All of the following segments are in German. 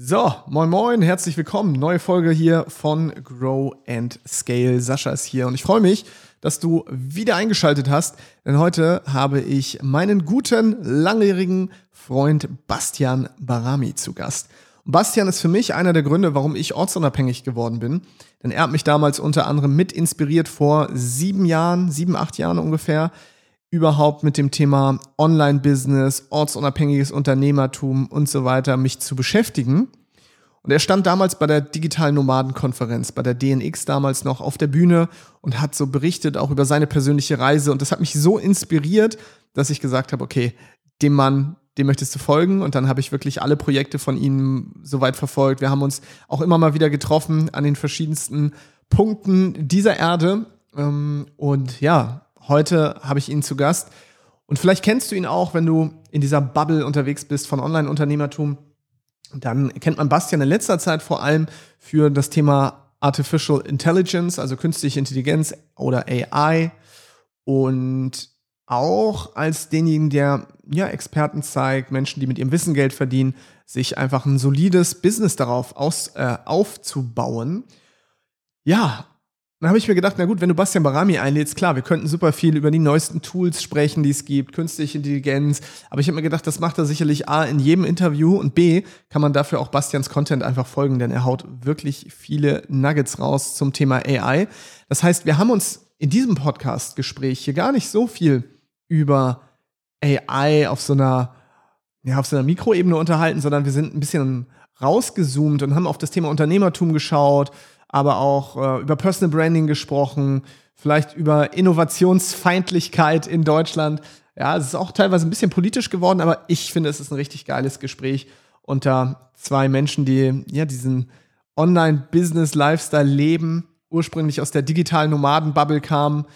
So, moin moin, herzlich willkommen. Neue Folge hier von Grow and Scale. Sascha ist hier und ich freue mich, dass du wieder eingeschaltet hast, denn heute habe ich meinen guten, langjährigen Freund Bastian Barami zu Gast. Und Bastian ist für mich einer der Gründe, warum ich ortsunabhängig geworden bin, denn er hat mich damals unter anderem mit inspiriert vor sieben Jahren, sieben, acht Jahren ungefähr, überhaupt mit dem Thema Online-Business, ortsunabhängiges Unternehmertum und so weiter mich zu beschäftigen. Und er stand damals bei der digitalen Nomadenkonferenz, bei der DNX damals noch auf der Bühne und hat so berichtet auch über seine persönliche Reise. Und das hat mich so inspiriert, dass ich gesagt habe, okay, dem Mann, dem möchtest du folgen. Und dann habe ich wirklich alle Projekte von ihm soweit verfolgt. Wir haben uns auch immer mal wieder getroffen an den verschiedensten Punkten dieser Erde. Ähm, und ja, Heute habe ich ihn zu Gast. Und vielleicht kennst du ihn auch, wenn du in dieser Bubble unterwegs bist von Online-Unternehmertum. Dann kennt man Bastian in letzter Zeit vor allem für das Thema Artificial Intelligence, also künstliche Intelligenz oder AI. Und auch als denjenigen, der ja, Experten zeigt, Menschen, die mit ihrem Wissen Geld verdienen, sich einfach ein solides Business darauf aus, äh, aufzubauen. Ja, dann habe ich mir gedacht, na gut, wenn du Bastian Barami einlädst, klar, wir könnten super viel über die neuesten Tools sprechen, die es gibt, künstliche Intelligenz. Aber ich habe mir gedacht, das macht er sicherlich A in jedem Interview und B kann man dafür auch Bastians Content einfach folgen, denn er haut wirklich viele Nuggets raus zum Thema AI. Das heißt, wir haben uns in diesem Podcast-Gespräch hier gar nicht so viel über AI auf so einer, ja, auf so einer Mikroebene unterhalten, sondern wir sind ein bisschen rausgezoomt und haben auf das Thema Unternehmertum geschaut, aber auch äh, über Personal Branding gesprochen, vielleicht über Innovationsfeindlichkeit in Deutschland. Ja, es ist auch teilweise ein bisschen politisch geworden, aber ich finde, es ist ein richtig geiles Gespräch unter zwei Menschen, die ja diesen Online-Business-Lifestyle leben, ursprünglich aus der digitalen Nomaden-Bubble kamen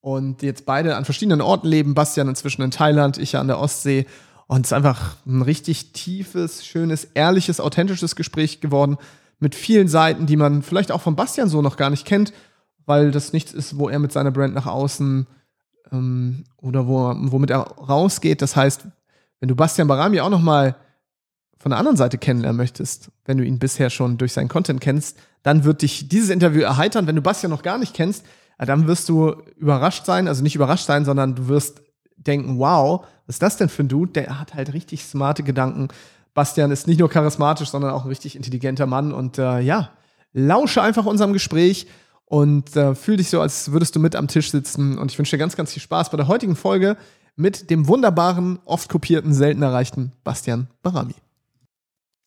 und jetzt beide an verschiedenen Orten leben. Bastian inzwischen in Thailand, ich ja an der Ostsee. Und es ist einfach ein richtig tiefes, schönes, ehrliches, authentisches Gespräch geworden mit vielen Seiten, die man vielleicht auch von Bastian so noch gar nicht kennt, weil das nichts ist, wo er mit seiner Brand nach außen ähm, oder wo, womit er rausgeht. Das heißt, wenn du Bastian Barami auch noch mal von der anderen Seite kennenlernen möchtest, wenn du ihn bisher schon durch seinen Content kennst, dann wird dich dieses Interview erheitern. Wenn du Bastian noch gar nicht kennst, dann wirst du überrascht sein, also nicht überrascht sein, sondern du wirst denken, wow, was ist das denn für ein Dude? Der hat halt richtig smarte Gedanken, Bastian ist nicht nur charismatisch, sondern auch ein richtig intelligenter Mann. Und äh, ja, lausche einfach unserem Gespräch und äh, fühl dich so, als würdest du mit am Tisch sitzen. Und ich wünsche dir ganz, ganz viel Spaß bei der heutigen Folge mit dem wunderbaren, oft kopierten, selten erreichten Bastian Barami.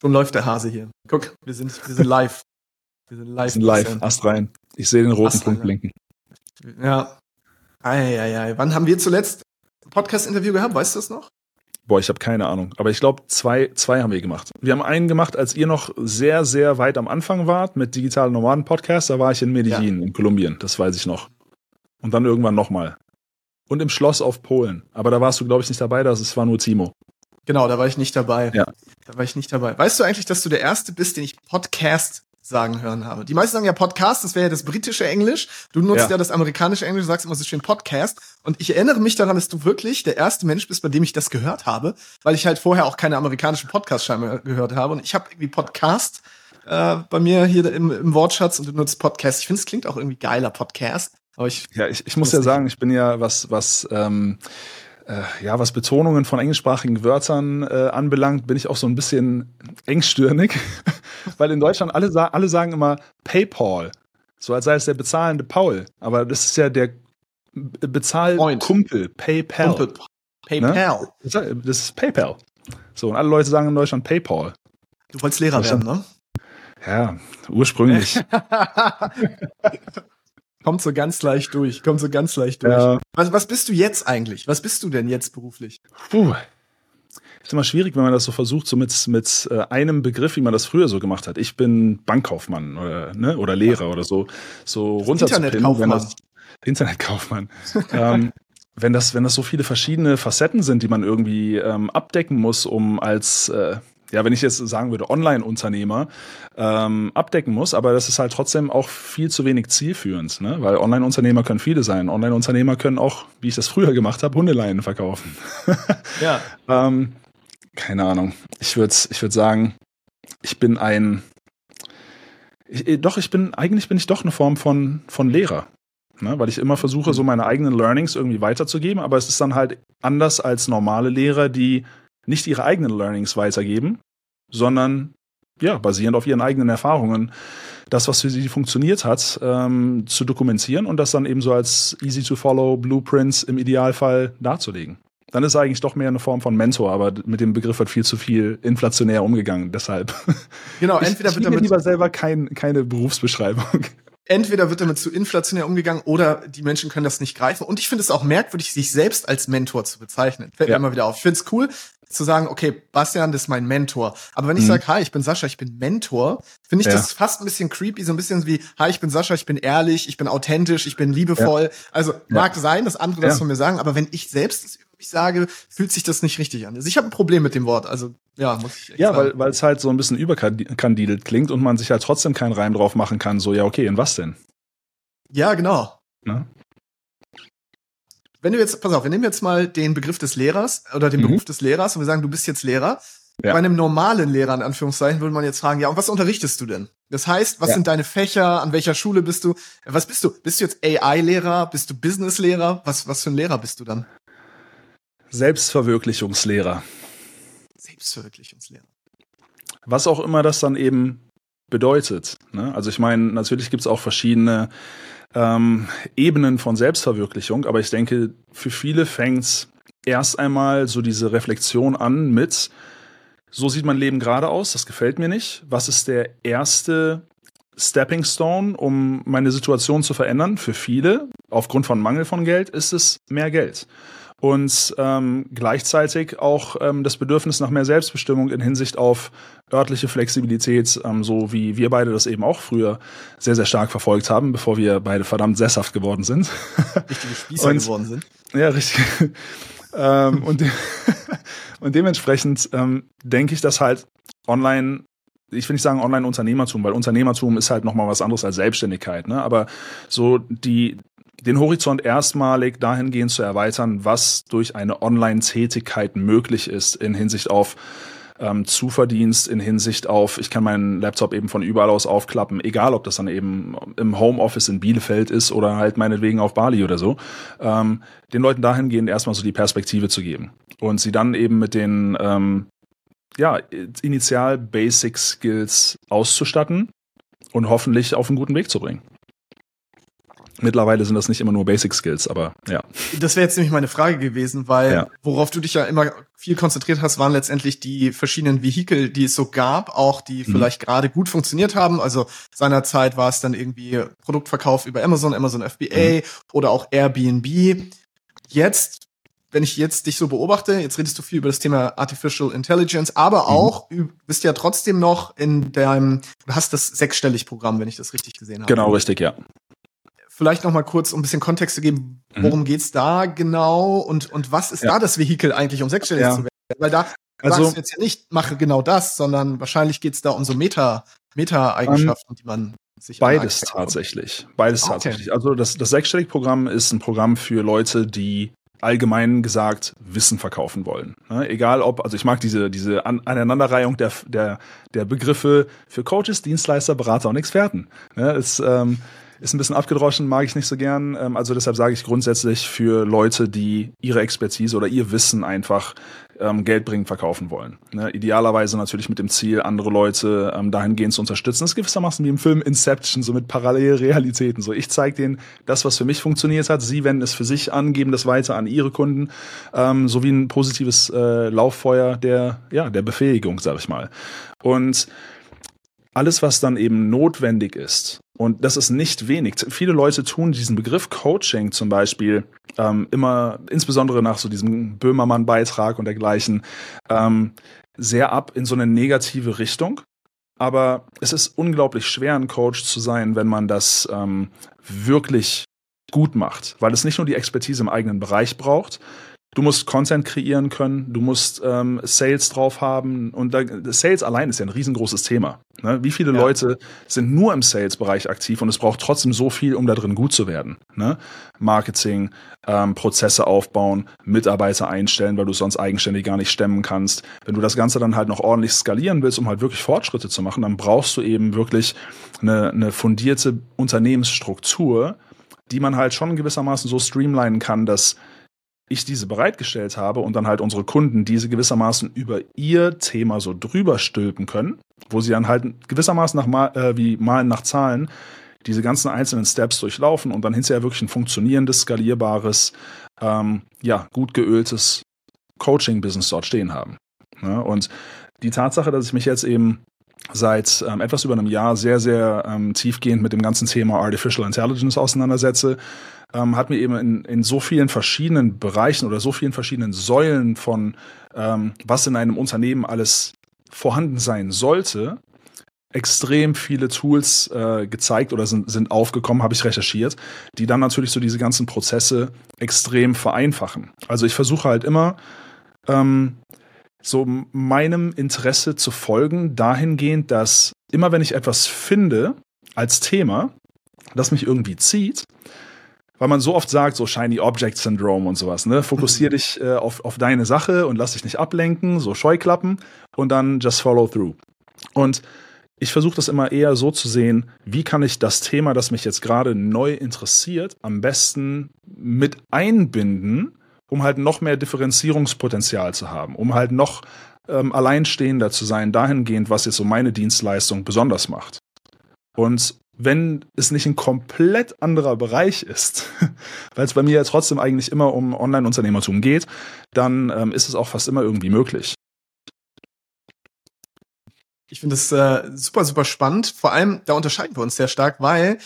Schon läuft der Hase hier. Guck, wir sind, wir sind live. Wir sind live. Wir sind live, Ast rein. Ich sehe den roten Ast Punkt blinken. Ja. Eieiei. Wann haben wir zuletzt ein Podcast-Interview gehabt? Weißt du das noch? Boah, ich habe keine Ahnung. Aber ich glaube, zwei, zwei haben wir gemacht. Wir haben einen gemacht, als ihr noch sehr, sehr weit am Anfang wart mit digitalen Nomaden Podcast. Da war ich in Medellin, ja. in Kolumbien. Das weiß ich noch. Und dann irgendwann nochmal. Und im Schloss auf Polen. Aber da warst du, glaube ich, nicht dabei. Das war nur Timo. Genau, da war ich nicht dabei. Ja. Da war ich nicht dabei. Weißt du eigentlich, dass du der Erste bist, den ich Podcast sagen hören habe. Die meisten sagen ja Podcast, das wäre ja das britische Englisch. Du nutzt ja. ja das amerikanische Englisch, sagst immer so schön Podcast. Und ich erinnere mich daran, dass du wirklich der erste Mensch bist, bei dem ich das gehört habe, weil ich halt vorher auch keine amerikanischen Podcasts scheinbar gehört habe. Und ich habe irgendwie Podcast äh, bei mir hier im, im Wortschatz und du nutzt Podcast. Ich finde, es klingt auch irgendwie geiler Podcast. Aber ich, ja, ich, ich muss ja sagen, ich bin ja was, was ähm, äh, ja, was Betonungen von englischsprachigen Wörtern äh, anbelangt, bin ich auch so ein bisschen engstirnig, weil in Deutschland alle, alle sagen immer PayPal, so als sei es der bezahlende Paul, aber das ist ja der Bezahlkumpel, PayPal. Kumpel. PayPal. Ne? Das ist PayPal. So, und alle Leute sagen in Deutschland PayPal. Du wolltest Lehrer werden, ne? Ja, ursprünglich. Kommt so ganz leicht durch, kommt so ganz leicht durch. Ja. Was, was bist du jetzt eigentlich? Was bist du denn jetzt beruflich? Puh. Ist immer schwierig, wenn man das so versucht, so mit, mit äh, einem Begriff, wie man das früher so gemacht hat. Ich bin Bankkaufmann oder, ne, oder Lehrer ja. oder so, so runterzupinnen. Internetkaufmann. ähm, wenn das, wenn das so viele verschiedene Facetten sind, die man irgendwie ähm, abdecken muss, um als äh, ja, wenn ich jetzt sagen würde, Online-Unternehmer ähm, abdecken muss, aber das ist halt trotzdem auch viel zu wenig zielführend, ne? weil Online-Unternehmer können viele sein. Online-Unternehmer können auch, wie ich das früher gemacht habe, Hundeleinen verkaufen. ja. ähm, keine Ahnung. Ich würde ich würd sagen, ich bin ein, ich, äh, doch, ich bin, eigentlich bin ich doch eine Form von, von Lehrer. Ne, weil ich immer versuche, so meine eigenen Learnings irgendwie weiterzugeben, aber es ist dann halt anders als normale Lehrer, die nicht ihre eigenen Learnings weitergeben, sondern ja, basierend auf ihren eigenen Erfahrungen, das, was für sie funktioniert hat, ähm, zu dokumentieren und das dann eben so als easy to follow Blueprints im Idealfall darzulegen dann ist eigentlich doch mehr eine Form von Mentor, aber mit dem Begriff wird viel zu viel inflationär umgegangen, deshalb. Genau, entweder ich, wird damit lieber selber kein, keine Berufsbeschreibung. Entweder wird damit zu inflationär umgegangen oder die Menschen können das nicht greifen. Und ich finde es auch merkwürdig, sich selbst als Mentor zu bezeichnen. Fällt ja. mir immer wieder auf. Ich finde es cool, zu sagen, okay, Bastian, das ist mein Mentor. Aber wenn ich mhm. sage, hi, ich bin Sascha, ich bin Mentor, finde ich ja. das fast ein bisschen creepy, so ein bisschen wie, hi, ich bin Sascha, ich bin ehrlich, ich bin authentisch, ich bin liebevoll. Ja. Also mag sein, dass andere das von mir sagen, aber wenn ich selbst das ich sage, fühlt sich das nicht richtig an. Also ich habe ein Problem mit dem Wort. Also ja, muss ich echt Ja, sagen. weil weil es halt so ein bisschen überkandidelt klingt und man sich halt trotzdem keinen Reim drauf machen kann. So ja, okay, in was denn? Ja, genau. Na? Wenn du jetzt, pass auf, wir nehmen jetzt mal den Begriff des Lehrers oder den mhm. Beruf des Lehrers und wir sagen, du bist jetzt Lehrer. Ja. Bei einem normalen Lehrer, in Anführungszeichen, würde man jetzt fragen, ja, und was unterrichtest du denn? Das heißt, was ja. sind deine Fächer? An welcher Schule bist du? Was bist du? Bist du jetzt AI-Lehrer? Bist du Business-Lehrer? Was, was für ein Lehrer bist du dann? Selbstverwirklichungslehrer. Selbstverwirklichungslehrer. Was auch immer das dann eben bedeutet. Ne? Also ich meine, natürlich gibt es auch verschiedene ähm, Ebenen von Selbstverwirklichung, aber ich denke, für viele fängt es erst einmal so diese Reflexion an mit, so sieht mein Leben gerade aus, das gefällt mir nicht. Was ist der erste Stepping Stone, um meine Situation zu verändern? Für viele, aufgrund von Mangel von Geld, ist es mehr Geld und ähm, gleichzeitig auch ähm, das Bedürfnis nach mehr Selbstbestimmung in Hinsicht auf örtliche Flexibilität, ähm, so wie wir beide das eben auch früher sehr, sehr stark verfolgt haben, bevor wir beide verdammt sesshaft geworden sind. Richtige Spießer und, geworden sind. Ja, richtig. ähm, und, de und dementsprechend ähm, denke ich, dass halt online ich will nicht sagen Online-Unternehmertum, weil Unternehmertum ist halt nochmal was anderes als Selbstständigkeit, ne? Aber so die, den Horizont erstmalig dahingehend zu erweitern, was durch eine Online-Tätigkeit möglich ist in Hinsicht auf ähm, Zuverdienst, in Hinsicht auf, ich kann meinen Laptop eben von überall aus aufklappen, egal ob das dann eben im Homeoffice in Bielefeld ist oder halt meinetwegen auf Bali oder so, ähm, den Leuten dahingehend erstmal so die Perspektive zu geben und sie dann eben mit den ähm, ja, initial Basic Skills auszustatten und hoffentlich auf einen guten Weg zu bringen. Mittlerweile sind das nicht immer nur Basic Skills, aber ja. Das wäre jetzt nämlich meine Frage gewesen, weil ja. worauf du dich ja immer viel konzentriert hast, waren letztendlich die verschiedenen Vehikel, die es so gab, auch die mhm. vielleicht gerade gut funktioniert haben. Also seinerzeit war es dann irgendwie Produktverkauf über Amazon, Amazon FBA mhm. oder auch Airbnb. Jetzt wenn ich jetzt dich so beobachte, jetzt redest du viel über das Thema Artificial Intelligence, aber mhm. auch mhm. bist ja trotzdem noch in deinem, du hast das sechsstellig Programm, wenn ich das richtig gesehen habe. Genau, richtig, ja vielleicht noch mal kurz, um ein bisschen Kontext zu geben, mhm. worum mhm. geht's da genau und, und was ist ja. da das Vehikel eigentlich, um sechsstellig ja. zu werden? Weil da also, sagst du jetzt ja nicht, mache genau das, sondern wahrscheinlich geht's da um so Meta, Meta-Eigenschaften, um, die man sich Beides tatsächlich. Beides okay. tatsächlich. Also das, das Sechsstellig-Programm ist ein Programm für Leute, die allgemein gesagt Wissen verkaufen wollen. Ne? Egal ob, also ich mag diese, diese An Aneinanderreihung der, der, der Begriffe für Coaches, Dienstleister, Berater und Experten. Ne? Es, ähm, ist ein bisschen abgedroschen, mag ich nicht so gern. Ähm, also deshalb sage ich grundsätzlich für Leute, die ihre Expertise oder ihr Wissen einfach ähm, Geld bringen, verkaufen wollen. Ne? Idealerweise natürlich mit dem Ziel, andere Leute ähm, dahingehend zu unterstützen. Das ist gewissermaßen wie im Film Inception, so mit Parallelrealitäten. So, ich zeige denen das, was für mich funktioniert hat. Sie wenden es für sich an, geben das weiter an ihre Kunden, ähm, so wie ein positives äh, Lauffeuer der, ja, der Befähigung, sag ich mal. Und alles, was dann eben notwendig ist, und das ist nicht wenig. Viele Leute tun diesen Begriff Coaching zum Beispiel ähm, immer, insbesondere nach so diesem Böhmermann-Beitrag und dergleichen, ähm, sehr ab in so eine negative Richtung. Aber es ist unglaublich schwer, ein Coach zu sein, wenn man das ähm, wirklich gut macht, weil es nicht nur die Expertise im eigenen Bereich braucht, Du musst Content kreieren können, du musst ähm, Sales drauf haben und da, Sales allein ist ja ein riesengroßes Thema. Ne? Wie viele ja. Leute sind nur im Sales-Bereich aktiv und es braucht trotzdem so viel, um da drin gut zu werden? Ne? Marketing, ähm, Prozesse aufbauen, Mitarbeiter einstellen, weil du sonst eigenständig gar nicht stemmen kannst. Wenn du das Ganze dann halt noch ordentlich skalieren willst, um halt wirklich Fortschritte zu machen, dann brauchst du eben wirklich eine, eine fundierte Unternehmensstruktur, die man halt schon gewissermaßen so streamlinen kann, dass ich diese bereitgestellt habe und dann halt unsere Kunden diese gewissermaßen über ihr Thema so drüber stülpen können, wo sie dann halt gewissermaßen nach mal, äh, wie Malen nach Zahlen diese ganzen einzelnen Steps durchlaufen und dann hinterher wirklich ein funktionierendes, skalierbares, ähm, ja, gut geöltes Coaching-Business dort stehen haben. Ja, und die Tatsache, dass ich mich jetzt eben seit ähm, etwas über einem Jahr sehr, sehr ähm, tiefgehend mit dem ganzen Thema Artificial Intelligence auseinandersetze, ähm, hat mir eben in, in so vielen verschiedenen Bereichen oder so vielen verschiedenen Säulen von, ähm, was in einem Unternehmen alles vorhanden sein sollte, extrem viele Tools äh, gezeigt oder sind, sind aufgekommen, habe ich recherchiert, die dann natürlich so diese ganzen Prozesse extrem vereinfachen. Also ich versuche halt immer, ähm, so meinem Interesse zu folgen, dahingehend, dass immer wenn ich etwas finde als Thema, das mich irgendwie zieht, weil man so oft sagt, so Shiny Object Syndrome und sowas, ne? Fokussier mhm. dich äh, auf, auf deine Sache und lass dich nicht ablenken, so Scheuklappen und dann just follow through. Und ich versuche das immer eher so zu sehen, wie kann ich das Thema, das mich jetzt gerade neu interessiert, am besten mit einbinden, um halt noch mehr Differenzierungspotenzial zu haben, um halt noch ähm, alleinstehender zu sein, dahingehend, was jetzt so meine Dienstleistung besonders macht. Und wenn es nicht ein komplett anderer Bereich ist, weil es bei mir ja trotzdem eigentlich immer um Online-Unternehmertum geht, dann ähm, ist es auch fast immer irgendwie möglich. Ich finde es äh, super, super spannend. Vor allem, da unterscheiden wir uns sehr stark, weil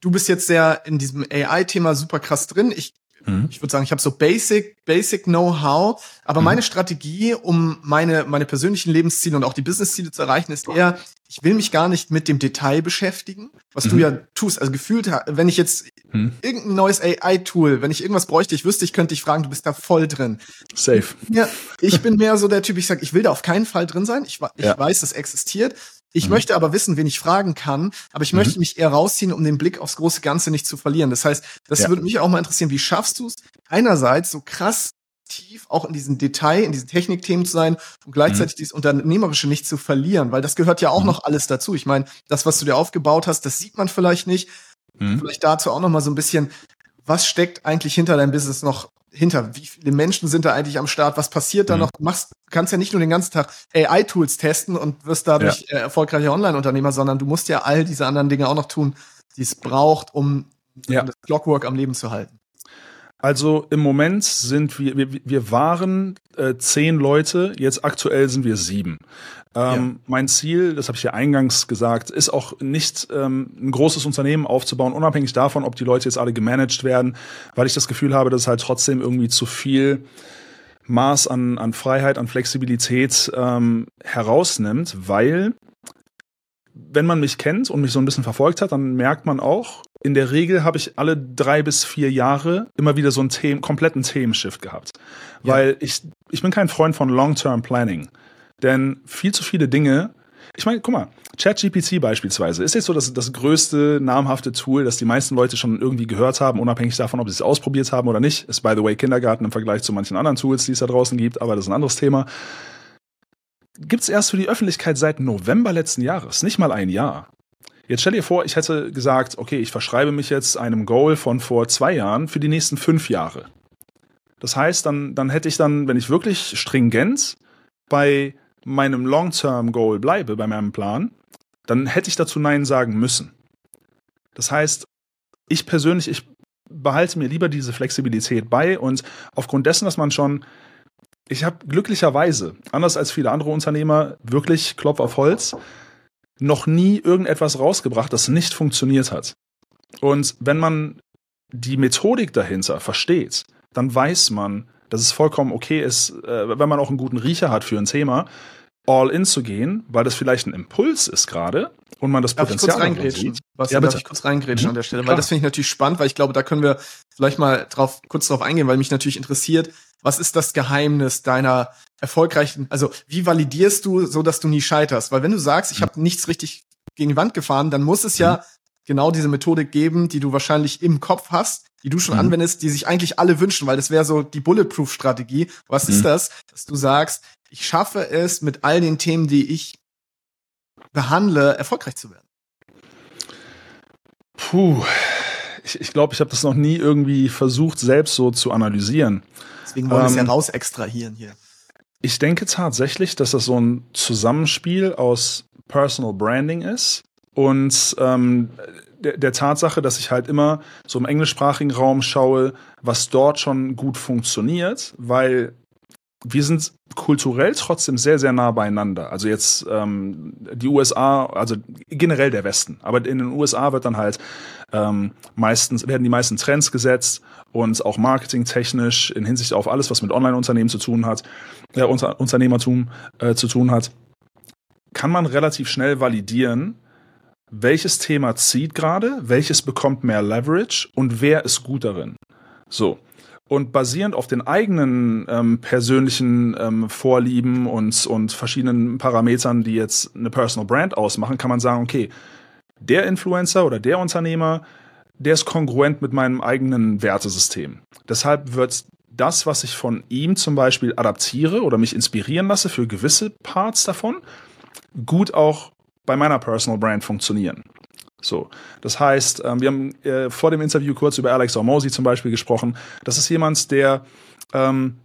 du bist jetzt sehr in diesem AI-Thema super krass drin. Ich Mhm. Ich würde sagen, ich habe so Basic, Basic Know-how, aber mhm. meine Strategie, um meine, meine persönlichen Lebensziele und auch die Business-Ziele zu erreichen, ist eher, ich will mich gar nicht mit dem Detail beschäftigen, was mhm. du ja tust. Also gefühlt, wenn ich jetzt mhm. irgendein neues AI-Tool, wenn ich irgendwas bräuchte, ich wüsste, ich könnte dich fragen, du bist da voll drin. Safe. Ja, ich bin mehr so der Typ, ich sage, ich will da auf keinen Fall drin sein. Ich, ich ja. weiß, das existiert. Ich mhm. möchte aber wissen, wen ich fragen kann, aber ich mhm. möchte mich eher rausziehen, um den Blick aufs große Ganze nicht zu verlieren. Das heißt, das ja. würde mich auch mal interessieren, wie schaffst du es, einerseits so krass tief auch in diesen Detail, in diesen Technikthemen zu sein und gleichzeitig mhm. dieses Unternehmerische nicht zu verlieren, weil das gehört ja auch mhm. noch alles dazu. Ich meine, das, was du dir aufgebaut hast, das sieht man vielleicht nicht. Mhm. Vielleicht dazu auch noch mal so ein bisschen, was steckt eigentlich hinter deinem Business noch hinter? Wie viele Menschen sind da eigentlich am Start? Was passiert da mhm. noch? Du machst, kannst ja nicht nur den ganzen Tag AI-Tools testen und wirst dadurch ja. äh, erfolgreicher Online-Unternehmer, sondern du musst ja all diese anderen Dinge auch noch tun, die es braucht, um, ja. um das Clockwork am Leben zu halten. Also im Moment sind wir, wir, wir waren äh, zehn Leute, jetzt aktuell sind wir sieben. Ähm, ja. Mein Ziel, das habe ich ja eingangs gesagt, ist auch nicht ähm, ein großes Unternehmen aufzubauen, unabhängig davon, ob die Leute jetzt alle gemanagt werden, weil ich das Gefühl habe, dass es halt trotzdem irgendwie zu viel Maß an, an Freiheit, an Flexibilität ähm, herausnimmt, weil wenn man mich kennt und mich so ein bisschen verfolgt hat, dann merkt man auch, in der Regel habe ich alle drei bis vier Jahre immer wieder so einen Themen, kompletten Themenshift gehabt. Ja. Weil ich, ich bin kein Freund von Long-Term Planning. Denn viel zu viele Dinge, ich meine, guck mal, ChatGPT beispielsweise ist jetzt so das, das größte namhafte Tool, das die meisten Leute schon irgendwie gehört haben, unabhängig davon, ob sie es ausprobiert haben oder nicht. Ist by the way Kindergarten im Vergleich zu manchen anderen Tools, die es da draußen gibt, aber das ist ein anderes Thema gibt es erst für die Öffentlichkeit seit November letzten Jahres, nicht mal ein Jahr. Jetzt stell dir vor, ich hätte gesagt, okay, ich verschreibe mich jetzt einem Goal von vor zwei Jahren für die nächsten fünf Jahre. Das heißt, dann, dann hätte ich dann, wenn ich wirklich stringent bei meinem Long-Term-Goal bleibe, bei meinem Plan, dann hätte ich dazu Nein sagen müssen. Das heißt, ich persönlich, ich behalte mir lieber diese Flexibilität bei und aufgrund dessen, dass man schon ich habe glücklicherweise, anders als viele andere Unternehmer, wirklich Klopf auf Holz, noch nie irgendetwas rausgebracht, das nicht funktioniert hat. Und wenn man die Methodik dahinter versteht, dann weiß man, dass es vollkommen okay ist, äh, wenn man auch einen guten Riecher hat für ein Thema, all in zu gehen, weil das vielleicht ein Impuls ist gerade und man das Darf Potenzial ich kurz reingrätschen? Was, Ja, darf bitte. ich kurz reingrätschen Mhm, an der Stelle? Weil klar. das finde ich natürlich spannend, weil ich glaube, da können wir vielleicht mal drauf, kurz drauf eingehen, weil mich natürlich interessiert, was ist das Geheimnis deiner erfolgreichen, also wie validierst du, so dass du nie scheiterst? Weil wenn du sagst, Mhm. ich habe nichts richtig gegen die Wand gefahren, dann muss es ja genau diese Methodik geben, die du wahrscheinlich im Kopf hast, die du schon Mhm. anwendest, die sich eigentlich alle wünschen, weil das wäre so die Bulletproof-Strategie. Was ist Mhm. das? Dass du sagst, ich schaffe es, mit all den Themen, die ich behandle, erfolgreich zu werden. Puh. Ich glaube, ich, glaub, ich habe das noch nie irgendwie versucht, selbst so zu analysieren. Deswegen wollen wir es ja Ähm, raus extrahieren hier. Ich denke tatsächlich, dass das so ein Zusammenspiel aus Personal Branding ist und ähm, der, der Tatsache, dass ich halt immer so im englischsprachigen Raum schaue, was dort schon gut funktioniert, weil wir sind kulturell trotzdem sehr, sehr nah beieinander. Also jetzt ähm, die USA, also generell der Westen. Aber in den USA wird dann halt ähm, meistens, werden die meisten Trends gesetzt und auch marketingtechnisch in Hinsicht auf alles, was mit Online-Unternehmen zu tun hat, äh, Unter Unternehmertum äh, zu tun hat, kann man relativ schnell validieren, welches Thema zieht gerade, welches bekommt mehr Leverage und wer ist gut darin. So. Und basierend auf den eigenen ähm, persönlichen ähm, Vorlieben und, und verschiedenen Parametern, die jetzt eine Personal Brand ausmachen, kann man sagen, okay, der Influencer oder der Unternehmer, der ist kongruent mit meinem eigenen Wertesystem. Deshalb wird das, was ich von ihm zum Beispiel adaptiere oder mich inspirieren lasse für gewisse Parts davon, gut auch bei meiner Personal Brand funktionieren. So, das heißt, ähm, wir haben äh, vor dem Interview kurz über Alex Hormozy zum Beispiel gesprochen. Das ist jemand, der, ähm,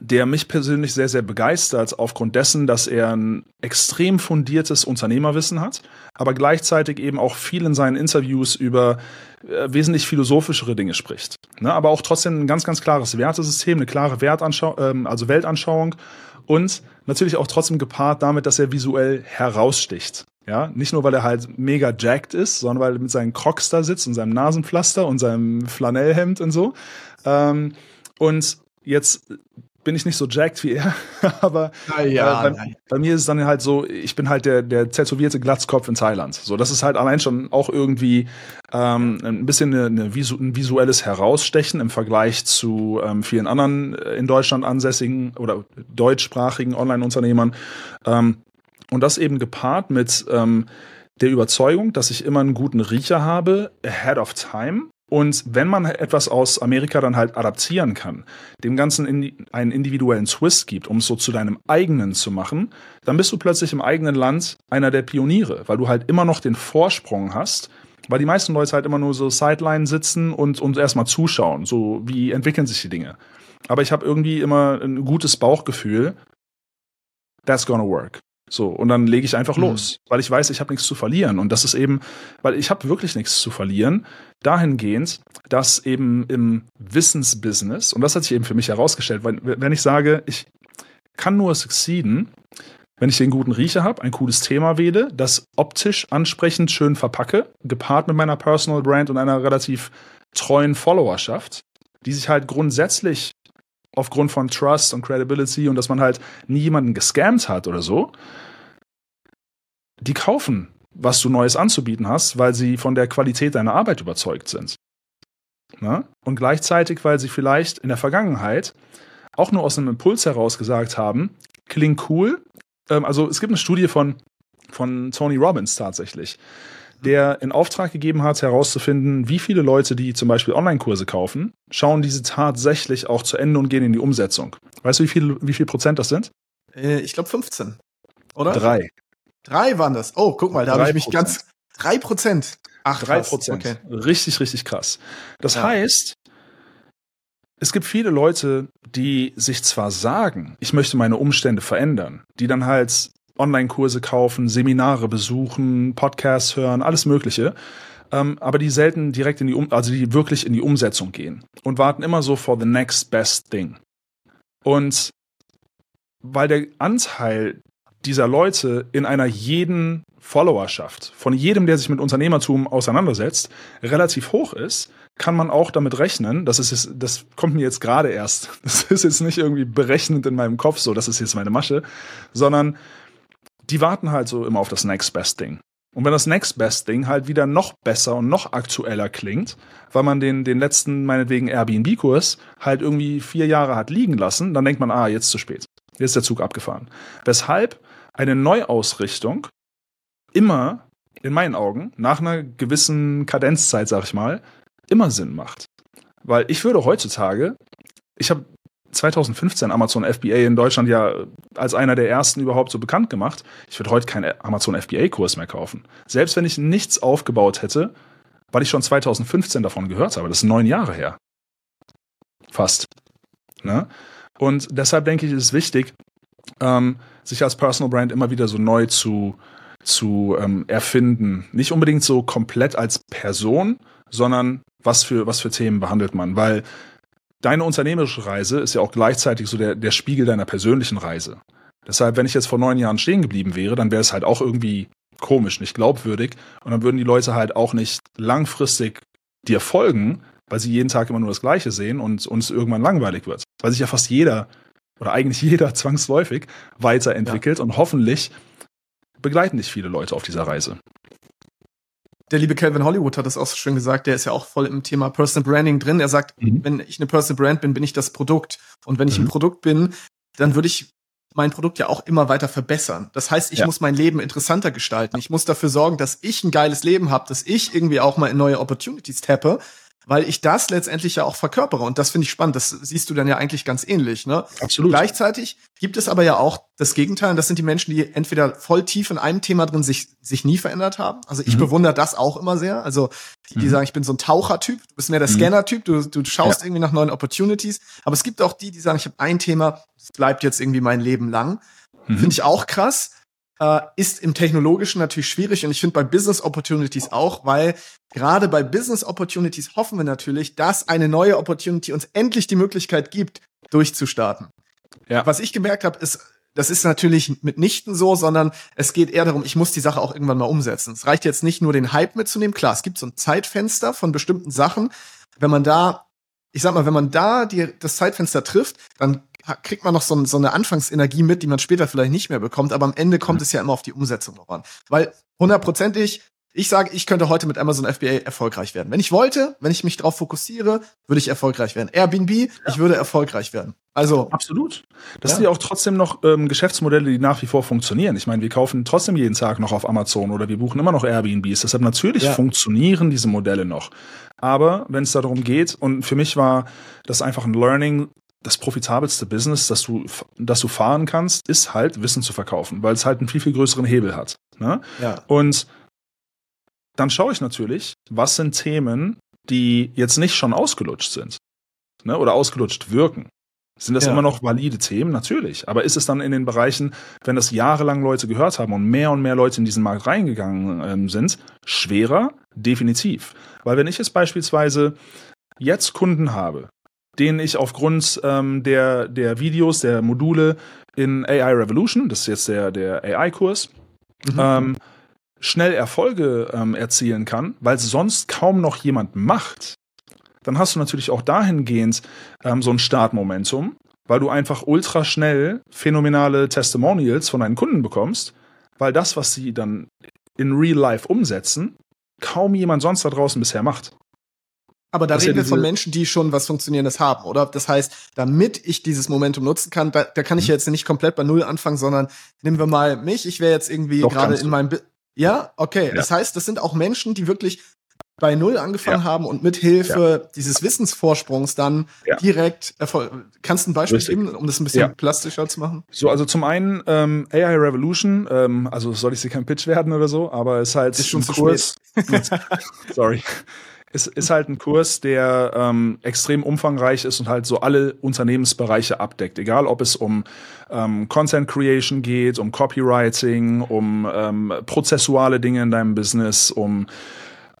der mich persönlich sehr, sehr begeistert aufgrund dessen, dass er ein extrem fundiertes Unternehmerwissen hat, aber gleichzeitig eben auch viel in seinen Interviews über äh, wesentlich philosophischere Dinge spricht. Ne? Aber auch trotzdem ein ganz, ganz klares Wertesystem, eine klare Wertanschau ähm, also Weltanschauung und natürlich auch trotzdem gepaart damit, dass er visuell heraussticht. Ja, nicht nur, weil er halt mega jacked ist, sondern weil er mit seinen Crocs da sitzt und seinem Nasenpflaster und seinem Flanellhemd und so. Ähm, und jetzt bin ich nicht so jacked wie er, aber ja, äh, bei, bei, mir ist es dann halt so, ich bin halt der, der tätowierte Glatzkopf in Thailand. So, das ist halt allein schon auch irgendwie ähm, ein bisschen eine, eine visu ein visuelles Herausstechen im Vergleich zu ähm, vielen anderen äh, in Deutschland ansässigen oder deutschsprachigen Online-Unternehmern. Ähm, und das eben gepaart mit ähm, der Überzeugung, dass ich immer einen guten Riecher habe, ahead of time. Und wenn man etwas aus Amerika dann halt adaptieren kann, dem Ganzen in einen individuellen Twist gibt, um es so zu deinem eigenen zu machen, dann bist du plötzlich im eigenen Land einer der Pioniere, weil du halt immer noch den Vorsprung hast, weil die meisten Leute halt immer nur so Sideline sitzen und, und erstmal zuschauen, so wie entwickeln sich die Dinge. Aber ich habe irgendwie immer ein gutes Bauchgefühl, that's gonna work. So, und dann lege ich einfach mhm. los, weil ich weiß, ich habe nichts zu verlieren. Und das ist eben, weil ich habe wirklich nichts zu verlieren, dahingehend, dass eben im Wissensbusiness, und das hat sich eben für mich herausgestellt, weil wenn ich sage, ich kann nur succeeden, wenn ich den guten Riecher habe, ein cooles Thema wähle, das optisch ansprechend schön verpacke, gepaart mit meiner Personal Brand und einer relativ treuen Followerschaft, die sich halt grundsätzlich aufgrund von Trust und Credibility und dass man halt nie jemanden gescammt hat oder so, die kaufen, was du Neues anzubieten hast, weil sie von der Qualität deiner Arbeit überzeugt sind. Na? Und gleichzeitig, weil sie vielleicht in der Vergangenheit auch nur aus einem Impuls heraus gesagt haben, klingt cool. Ähm, also es gibt eine Studie von, von Tony Robbins tatsächlich, der in Auftrag gegeben hat, herauszufinden, wie viele Leute, die zum Beispiel Online-Kurse kaufen, schauen diese tatsächlich auch zu Ende und gehen in die Umsetzung. Weißt du, wie viel, wie viel Prozent das sind? Äh, ich glaube 15. Oder? Drei. Drei waren das. Oh, guck mal, da habe ich mich ganz. Drei Prozent. Ach, drei Prozent. Okay. Richtig, richtig krass. Das ja. heißt, es gibt viele Leute, die sich zwar sagen, ich möchte meine Umstände verändern, die dann halt Online-Kurse kaufen, Seminare besuchen, Podcasts hören, alles Mögliche. Ähm, aber die selten direkt in die, um also die wirklich in die Umsetzung gehen und warten immer so for the next best thing. Und weil der Anteil dieser Leute in einer jeden Followerschaft, von jedem, der sich mit Unternehmertum auseinandersetzt, relativ hoch ist, kann man auch damit rechnen, das ist jetzt, das kommt mir jetzt gerade erst, das ist jetzt nicht irgendwie berechnend in meinem Kopf so, das ist jetzt meine Masche, sondern die warten halt so immer auf das Next Best Ding. Und wenn das Next Best Ding halt wieder noch besser und noch aktueller klingt, weil man den, den letzten, meinetwegen Airbnb-Kurs halt irgendwie vier Jahre hat liegen lassen, dann denkt man, ah, jetzt zu spät. Jetzt ist der Zug abgefahren. Weshalb eine Neuausrichtung immer, in meinen Augen, nach einer gewissen Kadenzzeit, sag ich mal, immer Sinn macht. Weil ich würde heutzutage, ich habe 2015 Amazon FBA in Deutschland ja als einer der ersten überhaupt so bekannt gemacht. Ich würde heute keinen Amazon FBA-Kurs mehr kaufen. Selbst wenn ich nichts aufgebaut hätte, weil ich schon 2015 davon gehört habe. Das ist neun Jahre her. Fast. Ne? Und deshalb denke ich, ist es wichtig, ähm, sich als Personal Brand immer wieder so neu zu, zu ähm, erfinden. Nicht unbedingt so komplett als Person, sondern was für, was für Themen behandelt man. Weil deine unternehmerische Reise ist ja auch gleichzeitig so der, der Spiegel deiner persönlichen Reise. Deshalb, wenn ich jetzt vor neun Jahren stehen geblieben wäre, dann wäre es halt auch irgendwie komisch, nicht glaubwürdig. Und dann würden die Leute halt auch nicht langfristig dir folgen, weil sie jeden Tag immer nur das Gleiche sehen und uns irgendwann langweilig wird. Weil sich ja fast jeder oder eigentlich jeder zwangsläufig weiterentwickelt ja. und hoffentlich begleiten dich viele Leute auf dieser Reise der liebe Calvin Hollywood hat das auch so schön gesagt, der ist ja auch voll im Thema Personal Branding drin. Er sagt, mhm. wenn ich eine Personal Brand bin, bin ich das Produkt. Und wenn ich mhm. ein Produkt bin, dann würde ich mein Produkt ja auch immer weiter verbessern. Das heißt, ich ja. muss mein Leben interessanter gestalten. Ich muss dafür sorgen, dass ich ein geiles Leben habe, dass ich irgendwie auch mal in neue Opportunities tappe weil ich das letztendlich ja auch verkörpere. Und das finde ich spannend. Das siehst du dann ja eigentlich ganz ähnlich. Ne? Absolut. Gleichzeitig gibt es aber ja auch das Gegenteil. Und das sind die Menschen, die entweder voll tief in einem Thema drin sich, sich nie verändert haben. Also ich mhm. bewundere das auch immer sehr. Also die, die mhm. sagen, ich bin so ein Tauchertyp. Du bist mehr der mhm. Scanner-Typ. Du, du schaust ja. irgendwie nach neuen Opportunities. Aber es gibt auch die, die sagen, ich habe ein Thema, das bleibt jetzt irgendwie mein Leben lang. Mhm. Finde ich auch krass äh, ist im Technologischen natürlich schwierig und ich finde bei Business Opportunities auch, weil gerade bei Business Opportunities hoffen wir natürlich, dass eine neue Opportunity uns endlich die Möglichkeit gibt, durchzustarten. Ja. Was ich gemerkt habe, ist, das ist natürlich mitnichten so, sondern es geht eher darum, ich muss die Sache auch irgendwann mal umsetzen. Es reicht jetzt nicht nur den Hype mitzunehmen. Klar, es gibt so ein Zeitfenster von bestimmten Sachen. Wenn man da, ich sag mal, wenn man da die, das Zeitfenster trifft, dann kriegt man noch so, so, eine Anfangsenergie mit, die man später vielleicht nicht mehr bekommt, aber am Ende kommt mhm. es ja immer auf die Umsetzung noch an. Weil hundertprozentig, ich sage, ich könnte heute mit Amazon FBA erfolgreich werden. Wenn ich wollte, wenn ich mich darauf fokussiere, würde ich erfolgreich werden. Airbnb, ja. ich würde erfolgreich werden. Also absolut. Das ja. sind ja auch trotzdem noch ähm, Geschäftsmodelle, die nach wie vor funktionieren. Ich meine, wir kaufen trotzdem jeden Tag noch auf Amazon oder wir buchen immer noch Airbnbs. Deshalb natürlich ja. funktionieren diese Modelle noch. Aber wenn es darum geht, und für mich war das einfach ein Learning, das profitabelste Business, das du, das du fahren kannst, ist halt Wissen zu verkaufen, weil es halt einen viel, viel größeren Hebel hat. Ne? Ja. Und dann schaue ich natürlich, was sind Themen, die jetzt nicht schon ausgelutscht sind ne? oder ausgelutscht wirken. Sind das ja. immer noch valide Themen? Natürlich. Aber ist es dann in den Bereichen, wenn das jahrelang Leute gehört haben und mehr und mehr Leute in diesen Markt reingegangen ähm, sind, schwerer? Definitiv. Weil wenn ich jetzt beispielsweise jetzt Kunden habe, den ich aufgrund ähm, der, der Videos, der Module in AI Revolution, das ist jetzt der, der AI-Kurs, mhm. ähm, schnell Erfolge ähm, erzielen kann, weil es sonst kaum noch jemand macht, dann hast du natürlich auch dahingehend ähm, so ein Startmomentum, weil du einfach ultra schnell phänomenale Testimonials von deinen Kunden bekommst, weil das, was sie dann in Real Life umsetzen, kaum jemand sonst da draußen bisher macht. Aber da reden wir von Menschen, die schon was Funktionierendes haben, oder? Das heißt, damit ich dieses Momentum nutzen kann, da, da kann ich mhm. jetzt nicht komplett bei Null anfangen, sondern nehmen wir mal mich, ich wäre jetzt irgendwie gerade in meinem... Bi ja, okay. Ja. Das heißt, das sind auch Menschen, die wirklich bei Null angefangen ja. haben und mit Hilfe ja. dieses Wissensvorsprungs dann ja. direkt. Kannst du ein Beispiel Richtig. geben, um das ein bisschen plastischer zu machen? So, also zum einen ähm, AI Revolution, ähm, also soll ich sie kein Pitch werden oder so, aber es ist halt ist schon ein Kurs. Sorry ist, ist halt ein Kurs, der ähm, extrem umfangreich ist und halt so alle Unternehmensbereiche abdeckt. Egal, ob es um ähm, Content Creation geht, um Copywriting, um ähm, prozessuale Dinge in deinem Business, um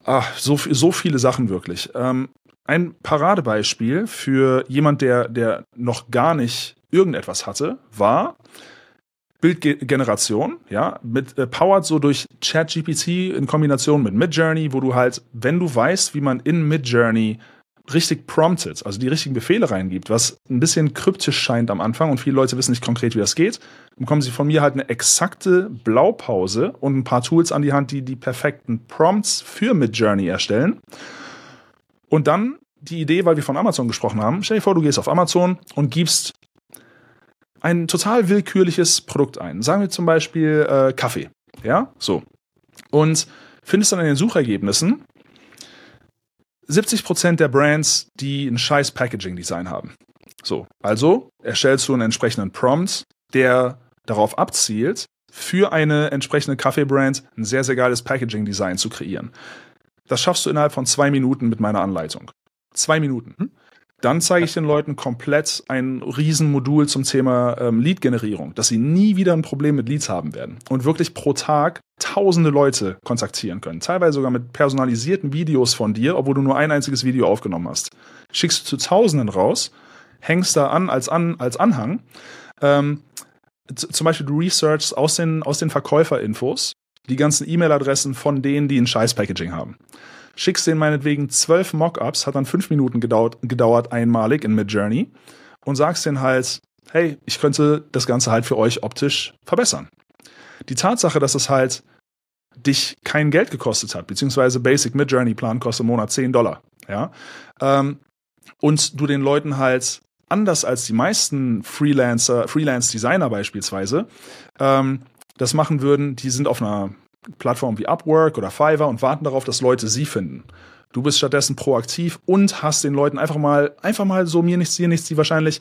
ach, so, so viele Sachen wirklich. Ähm, ein Paradebeispiel für jemand, der, der noch gar nicht irgendetwas hatte, war Bildgeneration, ja, mit äh, powered so durch ChatGPT in Kombination mit Midjourney, wo du halt, wenn du weißt, wie man in Midjourney richtig promptet, also die richtigen Befehle reingibt, was ein bisschen kryptisch scheint am Anfang und viele Leute wissen nicht konkret, wie das geht, bekommen sie von mir halt eine exakte Blaupause und ein paar Tools an die Hand, die die perfekten Prompts für Midjourney erstellen. Und dann die Idee, weil wir von Amazon gesprochen haben, stell dir vor, du gehst auf Amazon und gibst ein total willkürliches Produkt ein. Sagen wir zum Beispiel äh, Kaffee. Ja, so. Und findest dann in den Suchergebnissen 70% der Brands, die ein scheiß Packaging-Design haben. So, also erstellst du einen entsprechenden Prompt, der darauf abzielt, für eine entsprechende Kaffeebrand ein sehr, sehr geiles Packaging-Design zu kreieren. Das schaffst du innerhalb von zwei Minuten mit meiner Anleitung. Zwei Minuten. Dann zeige ich den Leuten komplett ein Riesenmodul zum Thema ähm, Lead-Generierung, dass sie nie wieder ein Problem mit Leads haben werden und wirklich pro Tag tausende Leute kontaktieren können. Teilweise sogar mit personalisierten Videos von dir, obwohl du nur ein einziges Video aufgenommen hast. Schickst du zu Tausenden raus, hängst da an als, an, als Anhang. Ähm, zum Beispiel du researchst aus den, aus den Verkäuferinfos die ganzen E-Mail-Adressen von denen, die ein Scheiß-Packaging haben schickst denen meinetwegen zwölf Mockups, hat dann fünf Minuten gedauert, gedauert einmalig in Midjourney und sagst denen halt, hey, ich könnte das Ganze halt für euch optisch verbessern. Die Tatsache, dass es halt dich kein Geld gekostet hat, beziehungsweise Basic Midjourney Plan kostet im Monat 10 Dollar, ja, ähm, und du den Leuten halt anders als die meisten Freelancer, Freelance-Designer beispielsweise, ähm, das machen würden, die sind auf einer Plattformen wie Upwork oder Fiverr und warten darauf, dass Leute sie finden. Du bist stattdessen proaktiv und hast den Leuten einfach mal, einfach mal so mir nichts, dir nichts, die wahrscheinlich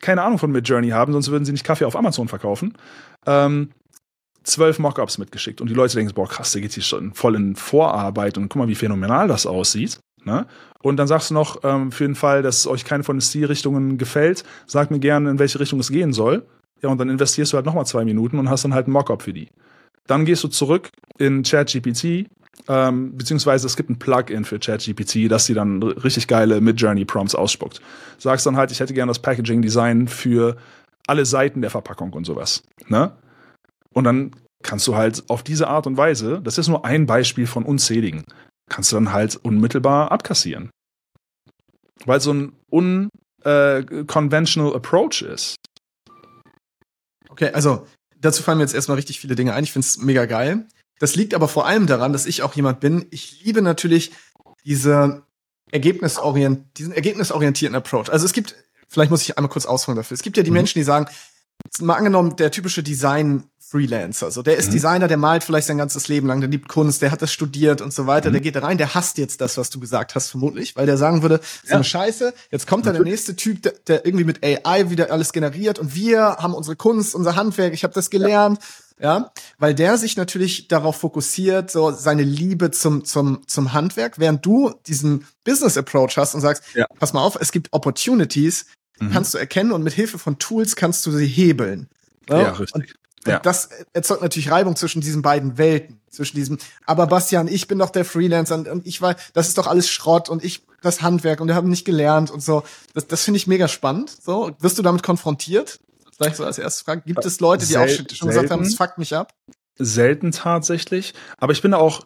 keine Ahnung von Midjourney haben, sonst würden sie nicht Kaffee auf Amazon verkaufen. Ähm, zwölf Mockups mitgeschickt und die Leute denken, boah, krass, der geht hier schon voll in Vorarbeit und guck mal, wie phänomenal das aussieht. Ne? Und dann sagst du noch, ähm, für den Fall, dass euch keine von den Stilrichtungen gefällt, sag mir gerne, in welche Richtung es gehen soll. Ja, und dann investierst du halt nochmal zwei Minuten und hast dann halt ein Mockup für die. Dann gehst du zurück in ChatGPT, ähm, beziehungsweise es gibt ein Plugin für ChatGPT, das dir dann richtig geile Mid-Journey-Prompts ausspuckt. Sagst dann halt, ich hätte gerne das Packaging-Design für alle Seiten der Verpackung und sowas. Ne? Und dann kannst du halt auf diese Art und Weise, das ist nur ein Beispiel von unzähligen, kannst du dann halt unmittelbar abkassieren. Weil so ein unconventional äh, Approach ist. Okay, also dazu fallen mir jetzt erstmal richtig viele Dinge ein. Ich finde es mega geil. Das liegt aber vor allem daran, dass ich auch jemand bin. Ich liebe natürlich diese Ergebnisorient, diesen ergebnisorientierten Approach. Also es gibt, vielleicht muss ich einmal kurz ausholen dafür. Es gibt ja die mhm. Menschen, die sagen, mal angenommen, der typische Design Freelancer. So, der ist mhm. Designer, der malt vielleicht sein ganzes Leben lang, der liebt Kunst, der hat das studiert und so weiter. Mhm. Der geht da rein, der hasst jetzt das, was du gesagt hast, vermutlich, weil der sagen würde, so ja. eine Scheiße. Jetzt kommt dann der nächste Typ, der, der, irgendwie mit AI wieder alles generiert und wir haben unsere Kunst, unser Handwerk, ich habe das gelernt. Ja. Ja, weil der sich natürlich darauf fokussiert, so seine Liebe zum, zum, zum Handwerk, während du diesen Business Approach hast und sagst, ja. pass mal auf, es gibt Opportunities, mhm. kannst du erkennen und mit Hilfe von Tools kannst du sie hebeln. Ja, ja richtig. Und ja. das erzeugt natürlich Reibung zwischen diesen beiden Welten, zwischen diesem, aber Bastian, ich bin doch der Freelancer und, und ich war, das ist doch alles Schrott und ich das Handwerk und wir haben nicht gelernt und so. Das, das finde ich mega spannend. So, wirst du damit konfrontiert? Vielleicht so als erste Frage. Gibt es Leute, die Sel auch schon selten, gesagt haben, es fuckt mich ab? Selten tatsächlich. Aber ich bin auch,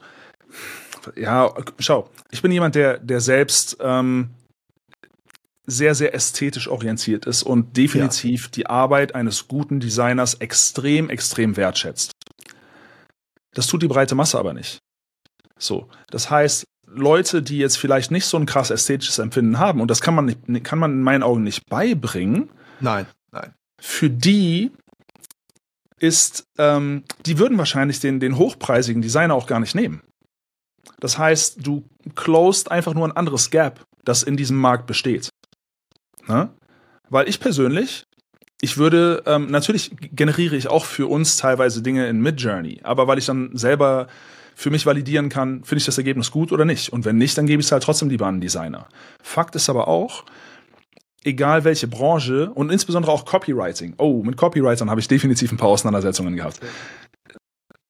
ja, schau, ich bin jemand, der, der selbst ähm, sehr, sehr ästhetisch orientiert ist und definitiv ja. die Arbeit eines guten Designers extrem, extrem wertschätzt. Das tut die breite Masse aber nicht. So. Das heißt, Leute, die jetzt vielleicht nicht so ein krass ästhetisches Empfinden haben, und das kann man, nicht, kann man in meinen Augen nicht beibringen. Nein, nein. Für die ist, ähm, die würden wahrscheinlich den, den hochpreisigen Designer auch gar nicht nehmen. Das heißt, du closed einfach nur ein anderes Gap, das in diesem Markt besteht. Ne? Weil ich persönlich, ich würde, ähm, natürlich generiere ich auch für uns teilweise Dinge in Midjourney, aber weil ich dann selber für mich validieren kann, finde ich das Ergebnis gut oder nicht. Und wenn nicht, dann gebe ich es halt trotzdem lieber an einen Designer. Fakt ist aber auch, egal welche Branche und insbesondere auch Copywriting. Oh, mit Copywritern habe ich definitiv ein paar Auseinandersetzungen gehabt.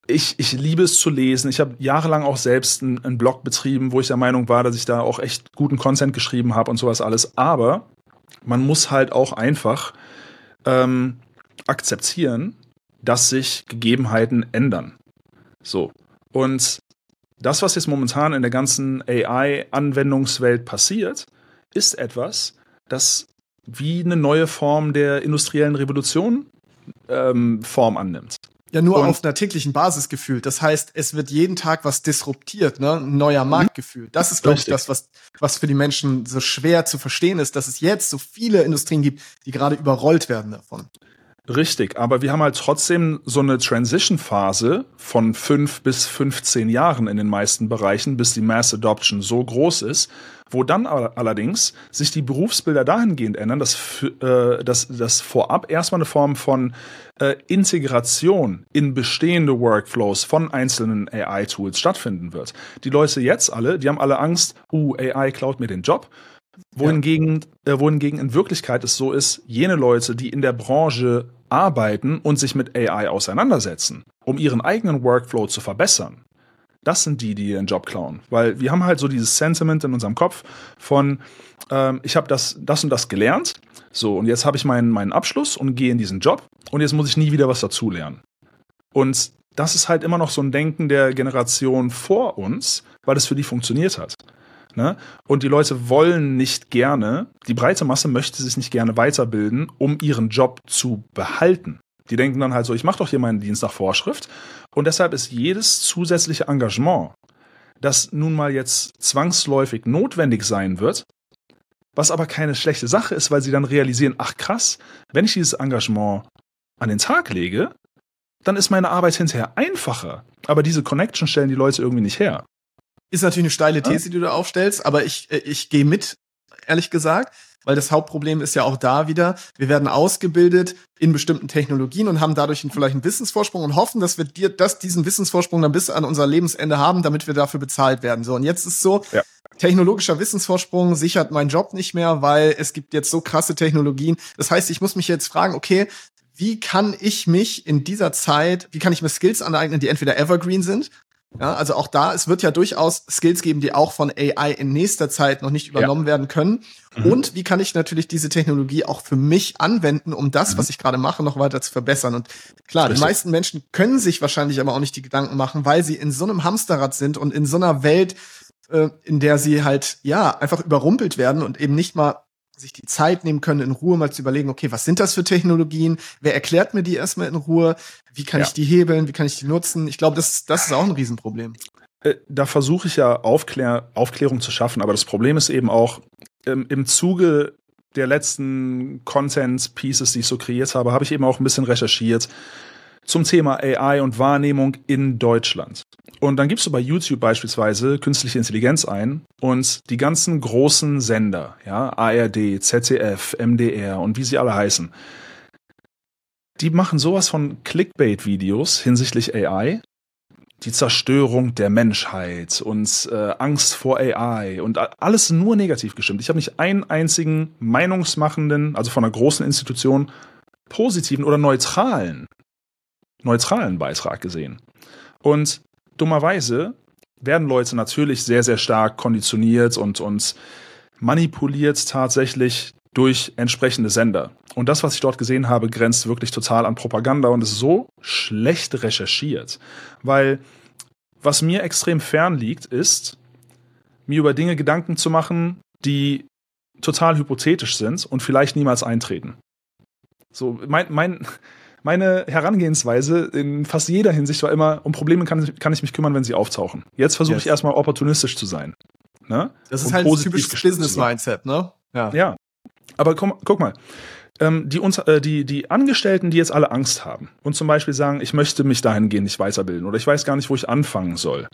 Ich, ich liebe es zu lesen. Ich habe jahrelang auch selbst einen, einen Blog betrieben, wo ich der Meinung war, dass ich da auch echt guten Content geschrieben habe und sowas alles. Aber man muss halt auch einfach ähm, akzeptieren, dass sich Gegebenheiten ändern. So. Und das, was jetzt momentan in der ganzen AI-Anwendungswelt passiert, ist etwas, das wie eine neue Form der industriellen Revolution ähm, Form annimmt. Ja, nur und auf einer täglichen Basis gefühlt. Das heißt, es wird jeden Tag was disruptiert, ne? Ein neuer Markt mhm. gefühlt. Das ist, glaube ich, das, was, was für die Menschen so schwer zu verstehen ist, dass es jetzt so viele Industrien gibt, die gerade überrollt werden davon. Richtig, aber wir haben halt trotzdem so eine Transition-Phase von fünf bis 15 Jahren in den meisten Bereichen, bis die Mass Adoption so groß ist, wo dann allerdings sich die Berufsbilder dahingehend ändern, dass, äh, dass, dass vorab erstmal eine Form von äh, Integration in bestehende Workflows von einzelnen AI-Tools stattfinden wird. Die Leute jetzt alle, die haben alle Angst, uh, AI klaut mir den Job wohingegen, ja. äh, wohingegen in Wirklichkeit es so ist, jene Leute, die in der Branche arbeiten und sich mit AI auseinandersetzen, um ihren eigenen Workflow zu verbessern, das sind die, die ihren Job klauen. Weil wir haben halt so dieses Sentiment in unserem Kopf von, ähm, ich habe das, das und das gelernt, so, und jetzt habe ich meinen, meinen Abschluss und gehe in diesen Job und jetzt muss ich nie wieder was dazulernen. Und das ist halt immer noch so ein Denken der Generation vor uns, weil das für die funktioniert hat. Ne? Und die Leute wollen nicht gerne, die breite Masse möchte sich nicht gerne weiterbilden, um ihren Job zu behalten. Die denken dann halt so, ich mache doch hier meinen Dienst nach Vorschrift. Und deshalb ist jedes zusätzliche Engagement, das nun mal jetzt zwangsläufig notwendig sein wird, was aber keine schlechte Sache ist, weil sie dann realisieren, ach krass, wenn ich dieses Engagement an den Tag lege, dann ist meine Arbeit hinterher einfacher. Aber diese Connection stellen die Leute irgendwie nicht her. Ist natürlich eine steile These, die du da aufstellst, aber ich, äh, ich gehe mit, ehrlich gesagt, weil das Hauptproblem ist ja auch da wieder, wir werden ausgebildet in bestimmten Technologien und haben dadurch vielleicht einen Wissensvorsprung und hoffen, dass wir dir, dass diesen Wissensvorsprung dann bis an unser Lebensende haben, damit wir dafür bezahlt werden. So, und jetzt ist so, ja. technologischer Wissensvorsprung sichert meinen Job nicht mehr, weil es gibt jetzt so krasse Technologien. Das heißt, ich muss mich jetzt fragen, okay, wie kann ich mich in dieser Zeit, wie kann ich mir Skills aneignen, die entweder evergreen sind ja, also auch da, es wird ja durchaus Skills geben, die auch von AI in nächster Zeit noch nicht übernommen ja. werden können. Mhm. Und wie kann ich natürlich diese Technologie auch für mich anwenden, um das, mhm. was ich gerade mache, noch weiter zu verbessern? Und klar, Richtig. die meisten Menschen können sich wahrscheinlich aber auch nicht die Gedanken machen, weil sie in so einem Hamsterrad sind und in so einer Welt, äh, in der sie halt, ja, einfach überrumpelt werden und eben nicht mal sich die Zeit nehmen können, in Ruhe mal zu überlegen, okay, was sind das für Technologien? Wer erklärt mir die erstmal in Ruhe? Wie kann ja. ich die hebeln? Wie kann ich die nutzen? Ich glaube, das, das ist auch ein Riesenproblem. Äh, da versuche ich ja Aufklär Aufklärung zu schaffen, aber das Problem ist eben auch, ähm, im Zuge der letzten Content-Pieces, die ich so kreiert habe, habe ich eben auch ein bisschen recherchiert zum Thema AI und Wahrnehmung in Deutschland. Und dann gibst du bei YouTube beispielsweise künstliche Intelligenz ein und die ganzen großen Sender, ja, ARD, ZDF, MDR und wie sie alle heißen, die machen sowas von Clickbait-Videos hinsichtlich AI, die Zerstörung der Menschheit und äh, Angst vor AI und alles nur negativ gestimmt. Ich habe nicht einen einzigen meinungsmachenden, also von einer großen Institution, positiven oder neutralen neutralen Beitrag gesehen. Und dummerweise werden Leute natürlich sehr, sehr stark konditioniert und, und manipuliert tatsächlich durch entsprechende Sender. Und das, was ich dort gesehen habe, grenzt wirklich total an Propaganda und ist so schlecht recherchiert. Weil was mir extrem fern liegt, ist, mir über Dinge Gedanken zu machen, die total hypothetisch sind und vielleicht niemals eintreten. So, mein, mein, meine Herangehensweise in fast jeder Hinsicht war immer, um Probleme kann, kann ich mich kümmern, wenn sie auftauchen. Jetzt versuche yes. ich erstmal opportunistisch zu sein. Ne? Das ist Und halt ein typisches Business-Mindset, ne? Ja. ja. Aber komm, guck mal. Ähm, die, äh, die, die Angestellten, die jetzt alle Angst haben und zum Beispiel sagen, ich möchte mich dahingehend nicht weiterbilden oder ich weiß gar nicht, wo ich anfangen soll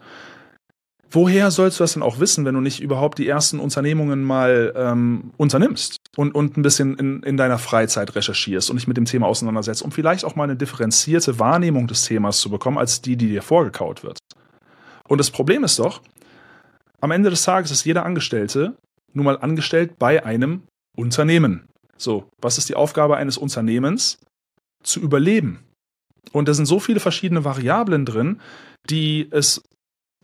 woher sollst du das denn auch wissen, wenn du nicht überhaupt die ersten Unternehmungen mal ähm, unternimmst und, und ein bisschen in, in deiner Freizeit recherchierst und dich mit dem Thema auseinandersetzt, um vielleicht auch mal eine differenzierte Wahrnehmung des Themas zu bekommen, als die, die dir vorgekaut wird. Und das Problem ist doch, am Ende des Tages ist jeder Angestellte nun mal angestellt bei einem Unternehmen. So, was ist die Aufgabe eines Unternehmens? Zu überleben. Und da sind so viele verschiedene Variablen drin, die es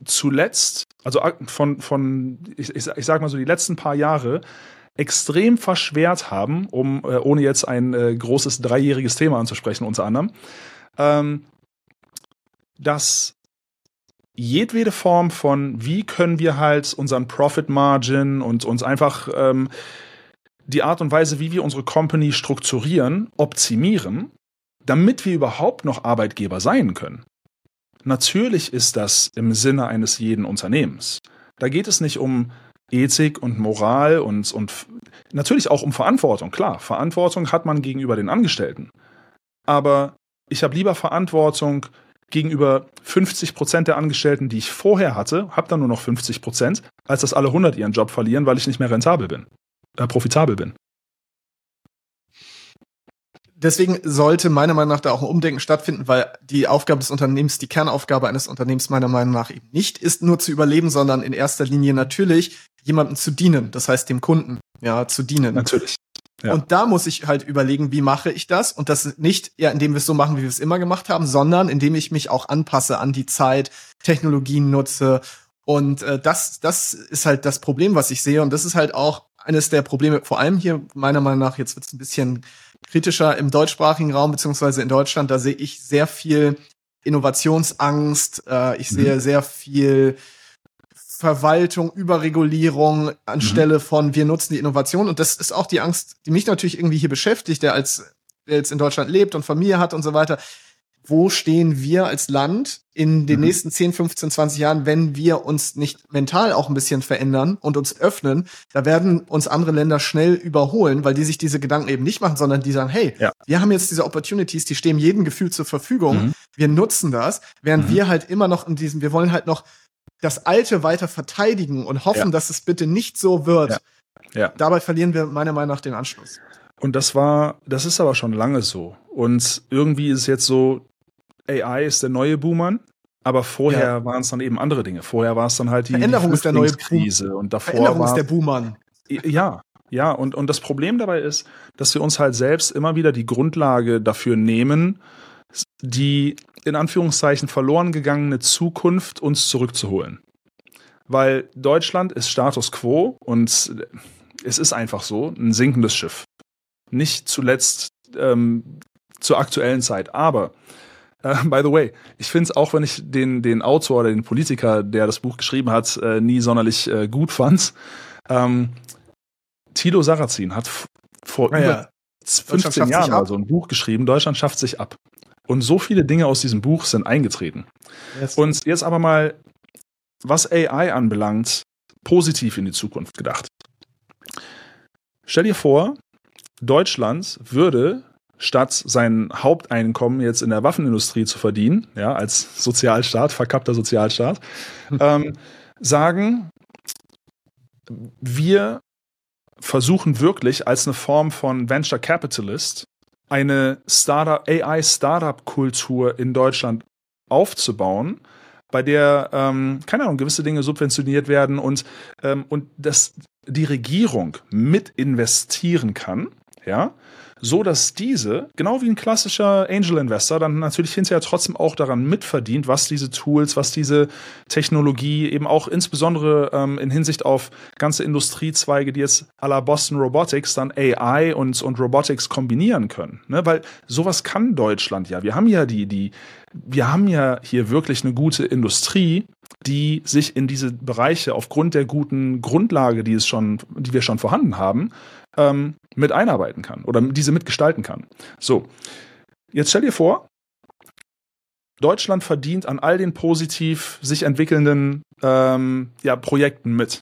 zuletzt, also von, von ich, ich, ich sag mal so, die letzten paar Jahre extrem verschwert haben, um, äh, ohne jetzt ein äh, großes dreijähriges Thema anzusprechen, unter anderem, ähm, dass jedwede Form von, wie können wir halt unseren Profit Margin und uns einfach ähm, die Art und Weise, wie wir unsere Company strukturieren, optimieren, damit wir überhaupt noch Arbeitgeber sein können. Natürlich ist das im Sinne eines jeden Unternehmens. Da geht es nicht um Ethik und Moral und, und natürlich auch um Verantwortung. Klar, Verantwortung hat man gegenüber den Angestellten. Aber ich habe lieber Verantwortung gegenüber 50 Prozent der Angestellten, die ich vorher hatte, habe dann nur noch 50 Prozent, als dass alle 100 ihren Job verlieren, weil ich nicht mehr rentabel bin, äh, profitabel bin. Deswegen sollte meiner Meinung nach da auch ein Umdenken stattfinden, weil die Aufgabe des Unternehmens, die Kernaufgabe eines Unternehmens meiner Meinung nach eben nicht ist, nur zu überleben, sondern in erster Linie natürlich jemandem zu dienen, das heißt dem Kunden, ja, zu dienen. Natürlich. Ja. Und da muss ich halt überlegen, wie mache ich das? Und das nicht, ja, indem wir es so machen, wie wir es immer gemacht haben, sondern indem ich mich auch anpasse an die Zeit, Technologien nutze. Und äh, das, das ist halt das Problem, was ich sehe. Und das ist halt auch eines der Probleme, vor allem hier, meiner Meinung nach, jetzt wird es ein bisschen kritischer im deutschsprachigen Raum, beziehungsweise in Deutschland, da sehe ich sehr viel Innovationsangst, äh, ich mhm. sehe sehr viel Verwaltung, Überregulierung anstelle mhm. von wir nutzen die Innovation. Und das ist auch die Angst, die mich natürlich irgendwie hier beschäftigt, der als der jetzt in Deutschland lebt und Familie hat und so weiter. Wo stehen wir als Land in den mhm. nächsten 10, 15, 20 Jahren, wenn wir uns nicht mental auch ein bisschen verändern und uns öffnen? Da werden uns andere Länder schnell überholen, weil die sich diese Gedanken eben nicht machen, sondern die sagen, hey, ja. wir haben jetzt diese Opportunities, die stehen jedem Gefühl zur Verfügung. Mhm. Wir nutzen das, während mhm. wir halt immer noch in diesem, wir wollen halt noch das Alte weiter verteidigen und hoffen, ja. dass es bitte nicht so wird. Ja. Dabei verlieren wir meiner Meinung nach den Anschluss. Und das war, das ist aber schon lange so. Und irgendwie ist es jetzt so, AI ist der neue Boomer, aber vorher ja. waren es dann eben andere Dinge. Vorher war es dann halt die Veränderung die ist der neue Krise und davor Veränderung ist der Boomer. Ja, ja, und, und das Problem dabei ist, dass wir uns halt selbst immer wieder die Grundlage dafür nehmen, die in Anführungszeichen verloren gegangene Zukunft uns zurückzuholen. Weil Deutschland ist Status quo und es ist einfach so, ein sinkendes Schiff. Nicht zuletzt ähm, zur aktuellen Zeit. Aber, äh, by the way, ich finde es auch, wenn ich den, den Autor oder den Politiker, der das Buch geschrieben hat, äh, nie sonderlich äh, gut fand. Ähm, Tilo Sarrazin hat vor ah, über ja. 15 Jahren mal so ein Buch geschrieben, Deutschland schafft sich ab. Und so viele Dinge aus diesem Buch sind eingetreten. Yes. Und jetzt aber mal, was AI anbelangt, positiv in die Zukunft gedacht. Stell dir vor, Deutschland würde statt sein Haupteinkommen jetzt in der Waffenindustrie zu verdienen, ja, als Sozialstaat, verkappter Sozialstaat, ähm, sagen, wir versuchen wirklich als eine Form von Venture Capitalist eine Startup, AI-Startup-Kultur in Deutschland aufzubauen, bei der, ähm, keine Ahnung, gewisse Dinge subventioniert werden und, ähm, und dass die Regierung mit investieren kann, ja, so dass diese, genau wie ein klassischer Angel Investor, dann natürlich hinterher trotzdem auch daran mitverdient, was diese Tools, was diese Technologie eben auch insbesondere ähm, in Hinsicht auf ganze Industriezweige, die jetzt à la Boston Robotics dann AI und, und Robotics kombinieren können. Ne? Weil sowas kann Deutschland ja. Wir haben ja die, die, wir haben ja hier wirklich eine gute Industrie, die sich in diese Bereiche aufgrund der guten Grundlage, die es schon, die wir schon vorhanden haben, ähm, mit einarbeiten kann oder diese mitgestalten kann. So, jetzt stell dir vor, Deutschland verdient an all den positiv sich entwickelnden ähm, ja, Projekten mit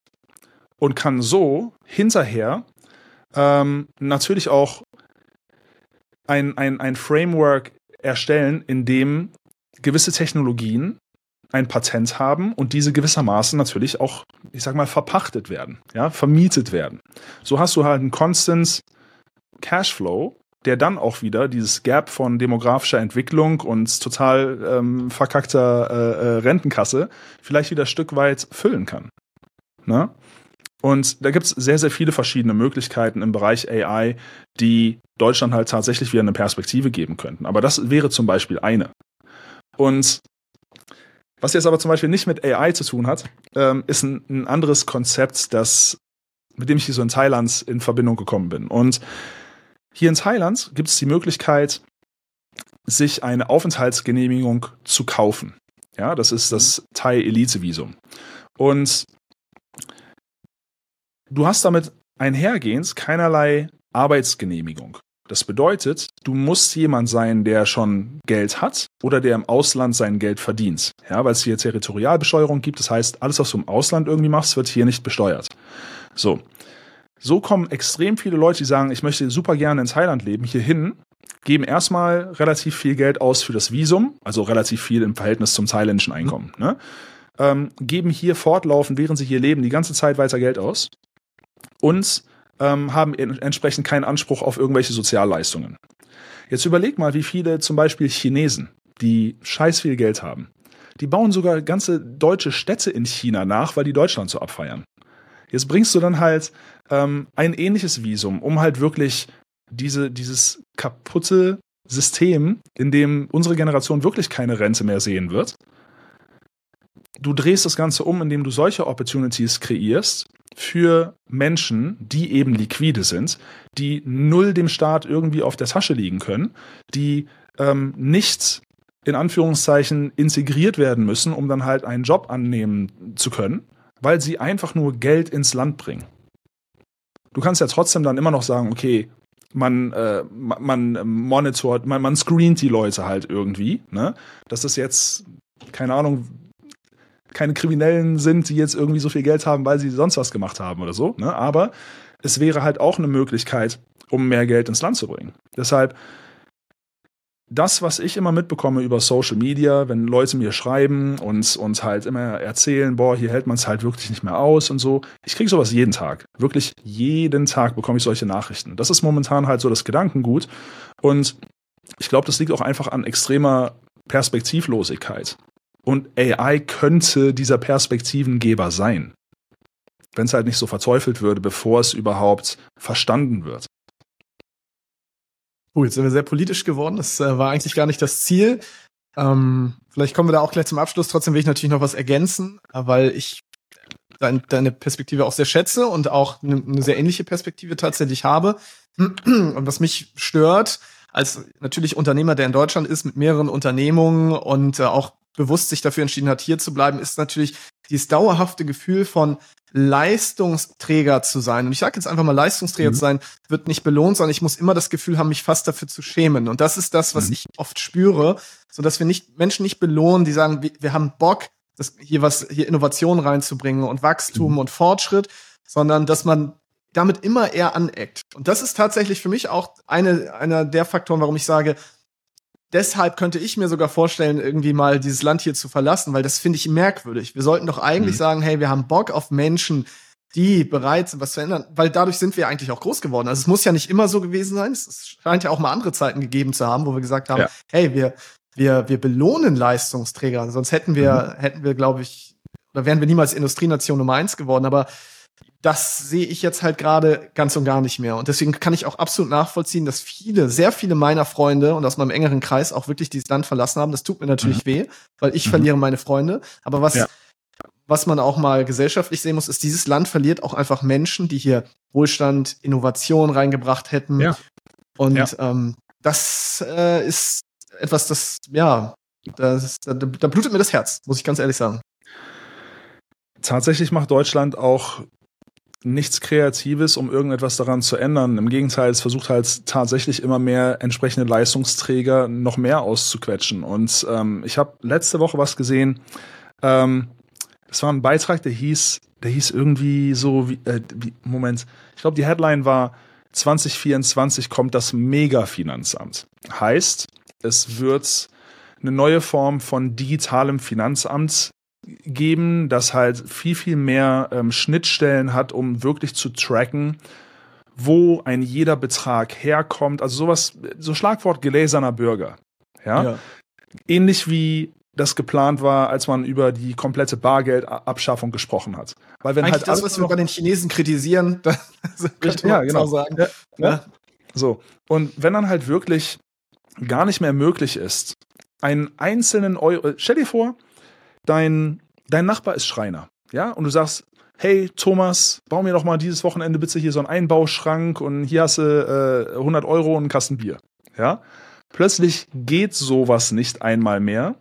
und kann so hinterher ähm, natürlich auch ein, ein, ein Framework erstellen, in dem gewisse Technologien ein Patent haben und diese gewissermaßen natürlich auch, ich sag mal, verpachtet werden, ja, vermietet werden. So hast du halt einen Constant Cashflow, der dann auch wieder dieses Gap von demografischer Entwicklung und total ähm, verkackter äh, äh, Rentenkasse vielleicht wieder ein Stück weit füllen kann. Ne? Und da gibt es sehr, sehr viele verschiedene Möglichkeiten im Bereich AI, die Deutschland halt tatsächlich wieder eine Perspektive geben könnten. Aber das wäre zum Beispiel eine. Und was jetzt aber zum Beispiel nicht mit AI zu tun hat, ähm, ist ein, ein, anderes Konzept, das, mit dem ich hier so in Thailand in Verbindung gekommen bin. Und hier in Thailand gibt es die Möglichkeit, sich eine Aufenthaltsgenehmigung zu kaufen. Ja, das ist das Thai-Elite-Visum. Und du hast damit einhergehend keinerlei Arbeitsgenehmigung. Das bedeutet, du musst jemand sein, der schon Geld hat oder der im Ausland sein Geld verdient. Ja, weil es hier Territorialbesteuerung gibt. Das heißt, alles, was du im Ausland irgendwie machst, wird hier nicht besteuert. So. So kommen extrem viele Leute, die sagen, ich möchte super gerne in Thailand leben, hier hin, geben erstmal relativ viel Geld aus für das Visum, also relativ viel im Verhältnis zum thailändischen Einkommen, ne? ähm, geben hier fortlaufend, während sie hier leben, die ganze Zeit weiter Geld aus und ähm, haben entsprechend keinen Anspruch auf irgendwelche Sozialleistungen. Jetzt überleg mal, wie viele zum Beispiel Chinesen, die scheiß viel Geld haben, die bauen sogar ganze deutsche Städte in China nach, weil die Deutschland so abfeiern. Jetzt bringst du dann halt ähm, ein ähnliches Visum, um halt wirklich diese, dieses kaputte System, in dem unsere Generation wirklich keine Rente mehr sehen wird. Du drehst das Ganze um, indem du solche Opportunities kreierst für Menschen, die eben liquide sind, die null dem Staat irgendwie auf der Tasche liegen können, die ähm, nicht in Anführungszeichen integriert werden müssen, um dann halt einen Job annehmen zu können, weil sie einfach nur Geld ins Land bringen. Du kannst ja trotzdem dann immer noch sagen, okay, man, äh, man monitort, man, man screent die Leute halt irgendwie, ne? Das jetzt, keine Ahnung, keine Kriminellen sind, die jetzt irgendwie so viel Geld haben, weil sie sonst was gemacht haben oder so, ne? Aber es wäre halt auch eine Möglichkeit, um mehr Geld ins Land zu bringen. Deshalb, das, was ich immer mitbekomme über Social Media, wenn Leute mir schreiben und uns halt immer erzählen, boah, hier hält man es halt wirklich nicht mehr aus und so. Ich kriege sowas jeden Tag. Wirklich jeden Tag bekomme ich solche Nachrichten. Das ist momentan halt so das Gedankengut. Und ich glaube, das liegt auch einfach an extremer Perspektivlosigkeit. Und AI könnte dieser Perspektivengeber sein. Wenn es halt nicht so verteufelt würde, bevor es überhaupt verstanden wird. Cool, jetzt sind wir sehr politisch geworden. Das äh, war eigentlich gar nicht das Ziel. Ähm, vielleicht kommen wir da auch gleich zum Abschluss. Trotzdem will ich natürlich noch was ergänzen, äh, weil ich dein, deine Perspektive auch sehr schätze und auch eine, eine sehr ähnliche Perspektive tatsächlich habe. Und was mich stört, als natürlich Unternehmer, der in Deutschland ist, mit mehreren Unternehmungen und äh, auch bewusst sich dafür entschieden hat, hier zu bleiben, ist natürlich dieses dauerhafte Gefühl von Leistungsträger zu sein. Und ich sage jetzt einfach mal, Leistungsträger mhm. zu sein, wird nicht belohnt, sondern ich muss immer das Gefühl haben, mich fast dafür zu schämen. Und das ist das, was mhm. ich oft spüre, so dass wir nicht Menschen nicht belohnen, die sagen, wir, wir haben Bock, das, hier was, hier Innovation reinzubringen und Wachstum mhm. und Fortschritt, sondern dass man damit immer eher aneckt. Und das ist tatsächlich für mich auch eine, einer der Faktoren, warum ich sage, deshalb könnte ich mir sogar vorstellen, irgendwie mal dieses Land hier zu verlassen, weil das finde ich merkwürdig. Wir sollten doch eigentlich mhm. sagen, hey, wir haben Bock auf Menschen, die bereit sind, was zu ändern, weil dadurch sind wir eigentlich auch groß geworden. Also es muss ja nicht immer so gewesen sein. Es scheint ja auch mal andere Zeiten gegeben zu haben, wo wir gesagt haben, ja. hey, wir, wir, wir belohnen Leistungsträger. Sonst hätten wir, mhm. hätten wir, glaube ich, oder wären wir niemals Industrienation Nummer eins geworden. Aber das sehe ich jetzt halt gerade ganz und gar nicht mehr. Und deswegen kann ich auch absolut nachvollziehen, dass viele, sehr viele meiner Freunde und aus meinem engeren Kreis auch wirklich dieses Land verlassen haben. Das tut mir natürlich mhm. weh, weil ich mhm. verliere meine Freunde. Aber was, ja. was man auch mal gesellschaftlich sehen muss, ist, dieses Land verliert auch einfach Menschen, die hier Wohlstand, Innovation reingebracht hätten. Ja. Und ja. Ähm, das äh, ist etwas, das, ja, das, da, da blutet mir das Herz, muss ich ganz ehrlich sagen tatsächlich macht Deutschland auch nichts Kreatives, um irgendetwas daran zu ändern. Im Gegenteil, es versucht halt tatsächlich immer mehr entsprechende Leistungsträger noch mehr auszuquetschen. Und ähm, ich habe letzte Woche was gesehen. Ähm, es war ein Beitrag, der hieß, der hieß irgendwie so wie, äh, wie Moment. Ich glaube, die Headline war 2024 kommt das Mega-Finanzamt. Heißt, es wird eine neue Form von digitalem Finanzamt geben, das halt viel, viel mehr ähm, Schnittstellen hat, um wirklich zu tracken, wo ein jeder Betrag herkommt. Also sowas, so Schlagwort geläserner Bürger. Ja? ja. Ähnlich wie das geplant war, als man über die komplette Bargeldabschaffung gesprochen hat. Weil wenn Eigentlich halt das, was wir bei den Chinesen kritisieren, das könnte ja, genau. sagen. Ja, ja. So. Und wenn dann halt wirklich gar nicht mehr möglich ist, einen einzelnen Euro, stell dir vor, dein, dein Nachbar ist Schreiner, ja, und du sagst, hey Thomas, bau mir doch mal dieses Wochenende bitte hier so einen Einbauschrank und hier hast du äh, 100 Euro und einen Kasten Bier, ja. Plötzlich geht sowas nicht einmal mehr,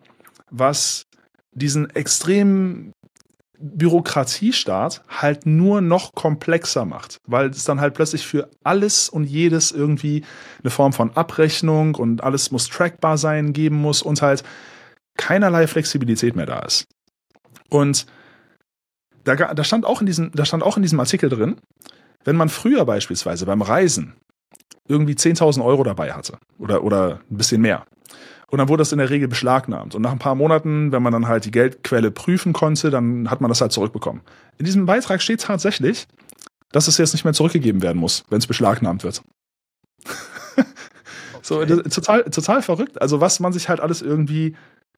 was diesen extremen Bürokratiestaat halt nur noch komplexer macht, weil es dann halt plötzlich für alles und jedes irgendwie eine Form von Abrechnung und alles muss trackbar sein geben muss und halt keinerlei Flexibilität mehr da ist. Und da, da, stand auch in diesem, da stand auch in diesem Artikel drin, wenn man früher beispielsweise beim Reisen irgendwie 10.000 Euro dabei hatte oder, oder ein bisschen mehr, und dann wurde das in der Regel beschlagnahmt. Und nach ein paar Monaten, wenn man dann halt die Geldquelle prüfen konnte, dann hat man das halt zurückbekommen. In diesem Beitrag steht tatsächlich, dass es jetzt nicht mehr zurückgegeben werden muss, wenn es beschlagnahmt wird. okay. So, total, total verrückt. Also, was man sich halt alles irgendwie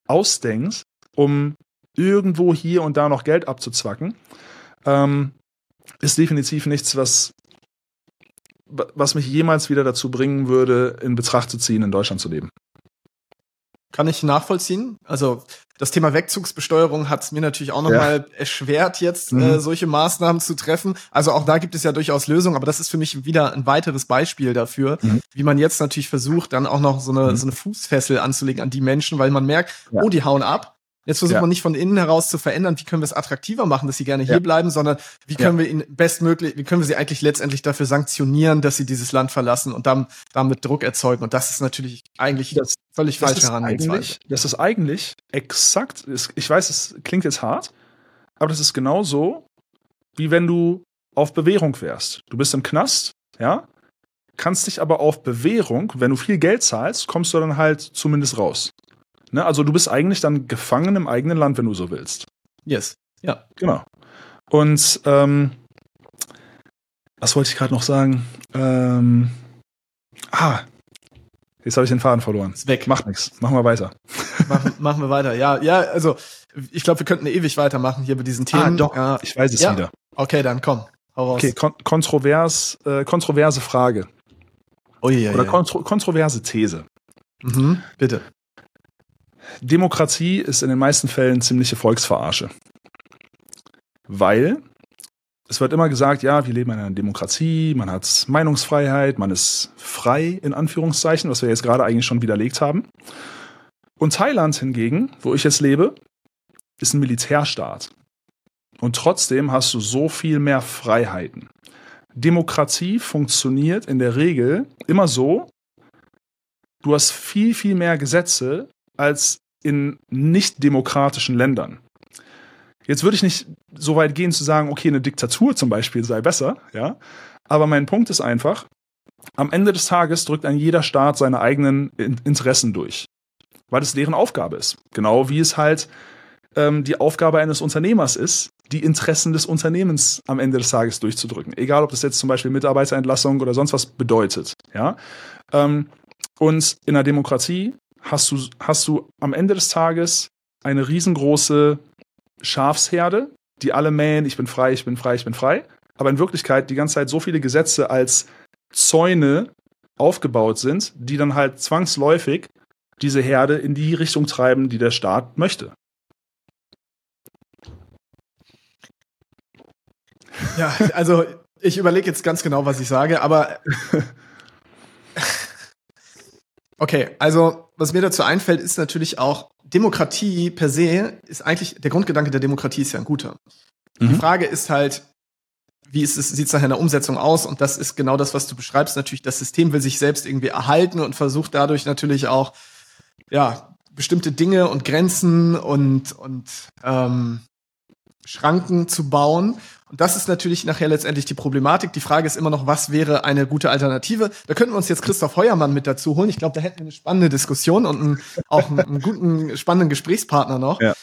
ausdenkt, um irgendwo hier und da noch Geld abzuzwacken, ähm, ist definitiv nichts, was, was mich jemals wieder dazu bringen würde, in Betracht zu ziehen, in Deutschland zu leben. Kann ich nachvollziehen. Also das Thema Wegzugsbesteuerung hat es mir natürlich auch nochmal ja. erschwert, jetzt mhm. äh, solche Maßnahmen zu treffen. Also auch da gibt es ja durchaus Lösungen, aber das ist für mich wieder ein weiteres Beispiel dafür, mhm. wie man jetzt natürlich versucht, dann auch noch so eine, mhm. so eine Fußfessel anzulegen an die Menschen, weil man merkt, ja. oh, die hauen ab. Jetzt versucht ja. man nicht von innen heraus zu verändern, wie können wir es attraktiver machen, dass sie gerne hier bleiben, sondern wie können wir ihn bestmöglich, wie können wir sie eigentlich letztendlich dafür sanktionieren, dass sie dieses Land verlassen und dann, damit Druck erzeugen. Und das ist natürlich eigentlich das, völlig falsch herangehensweise. Das ist eigentlich exakt, ich weiß, es klingt jetzt hart, aber das ist genau so, wie wenn du auf Bewährung wärst. Du bist im Knast, ja, kannst dich aber auf Bewährung, wenn du viel Geld zahlst, kommst du dann halt zumindest raus. Ne? Also du bist eigentlich dann gefangen im eigenen Land, wenn du so willst. Yes. Ja. Genau. Und ähm, was wollte ich gerade noch sagen? Ähm, ah, jetzt habe ich den Faden verloren. Ist weg. Macht nichts. Machen wir weiter. Machen, machen wir weiter. Ja, ja, also ich glaube, wir könnten ewig weitermachen hier bei diesen Themen. Ah, doch. Ja. Ich weiß es ja. wieder. Okay, dann komm. Hau raus. Okay, kon kontrovers, äh, kontroverse Frage. Oh, ja, Oder ja. Kontro kontroverse These. Mhm, bitte. Demokratie ist in den meisten Fällen ziemliche Volksverarsche. Weil es wird immer gesagt, ja, wir leben in einer Demokratie, man hat Meinungsfreiheit, man ist frei, in Anführungszeichen, was wir jetzt gerade eigentlich schon widerlegt haben. Und Thailand hingegen, wo ich jetzt lebe, ist ein Militärstaat. Und trotzdem hast du so viel mehr Freiheiten. Demokratie funktioniert in der Regel immer so, du hast viel, viel mehr Gesetze als in nicht demokratischen Ländern. Jetzt würde ich nicht so weit gehen zu sagen, okay, eine Diktatur zum Beispiel sei besser, ja. Aber mein Punkt ist einfach, am Ende des Tages drückt ein jeder Staat seine eigenen Interessen durch. Weil es deren Aufgabe ist. Genau wie es halt ähm, die Aufgabe eines Unternehmers ist, die Interessen des Unternehmens am Ende des Tages durchzudrücken. Egal, ob das jetzt zum Beispiel Mitarbeiterentlassung oder sonst was bedeutet. Ja? Ähm, und in einer Demokratie hast du, hast du am Ende des Tages eine riesengroße Schafsherde, die alle mähen, ich bin frei, ich bin frei, ich bin frei. Aber in Wirklichkeit die ganze Zeit so viele Gesetze als Zäune aufgebaut sind, die dann halt zwangsläufig diese Herde in die Richtung treiben, die der Staat möchte. Ja, also ich überlege jetzt ganz genau, was ich sage, aber Okay, also was mir dazu einfällt, ist natürlich auch, Demokratie per se ist eigentlich, der Grundgedanke der Demokratie ist ja ein guter. Mhm. Die Frage ist halt, wie ist es, sieht es nachher in der Umsetzung aus? Und das ist genau das, was du beschreibst. Natürlich, das System will sich selbst irgendwie erhalten und versucht dadurch natürlich auch, ja, bestimmte Dinge und Grenzen und, und ähm, Schranken zu bauen. Das ist natürlich nachher letztendlich die Problematik. Die Frage ist immer noch, was wäre eine gute Alternative? Da könnten wir uns jetzt Christoph Heuermann mit dazu holen. Ich glaube, da hätten wir eine spannende Diskussion und einen, auch einen, einen, guten, spannenden Gesprächspartner noch. Ja.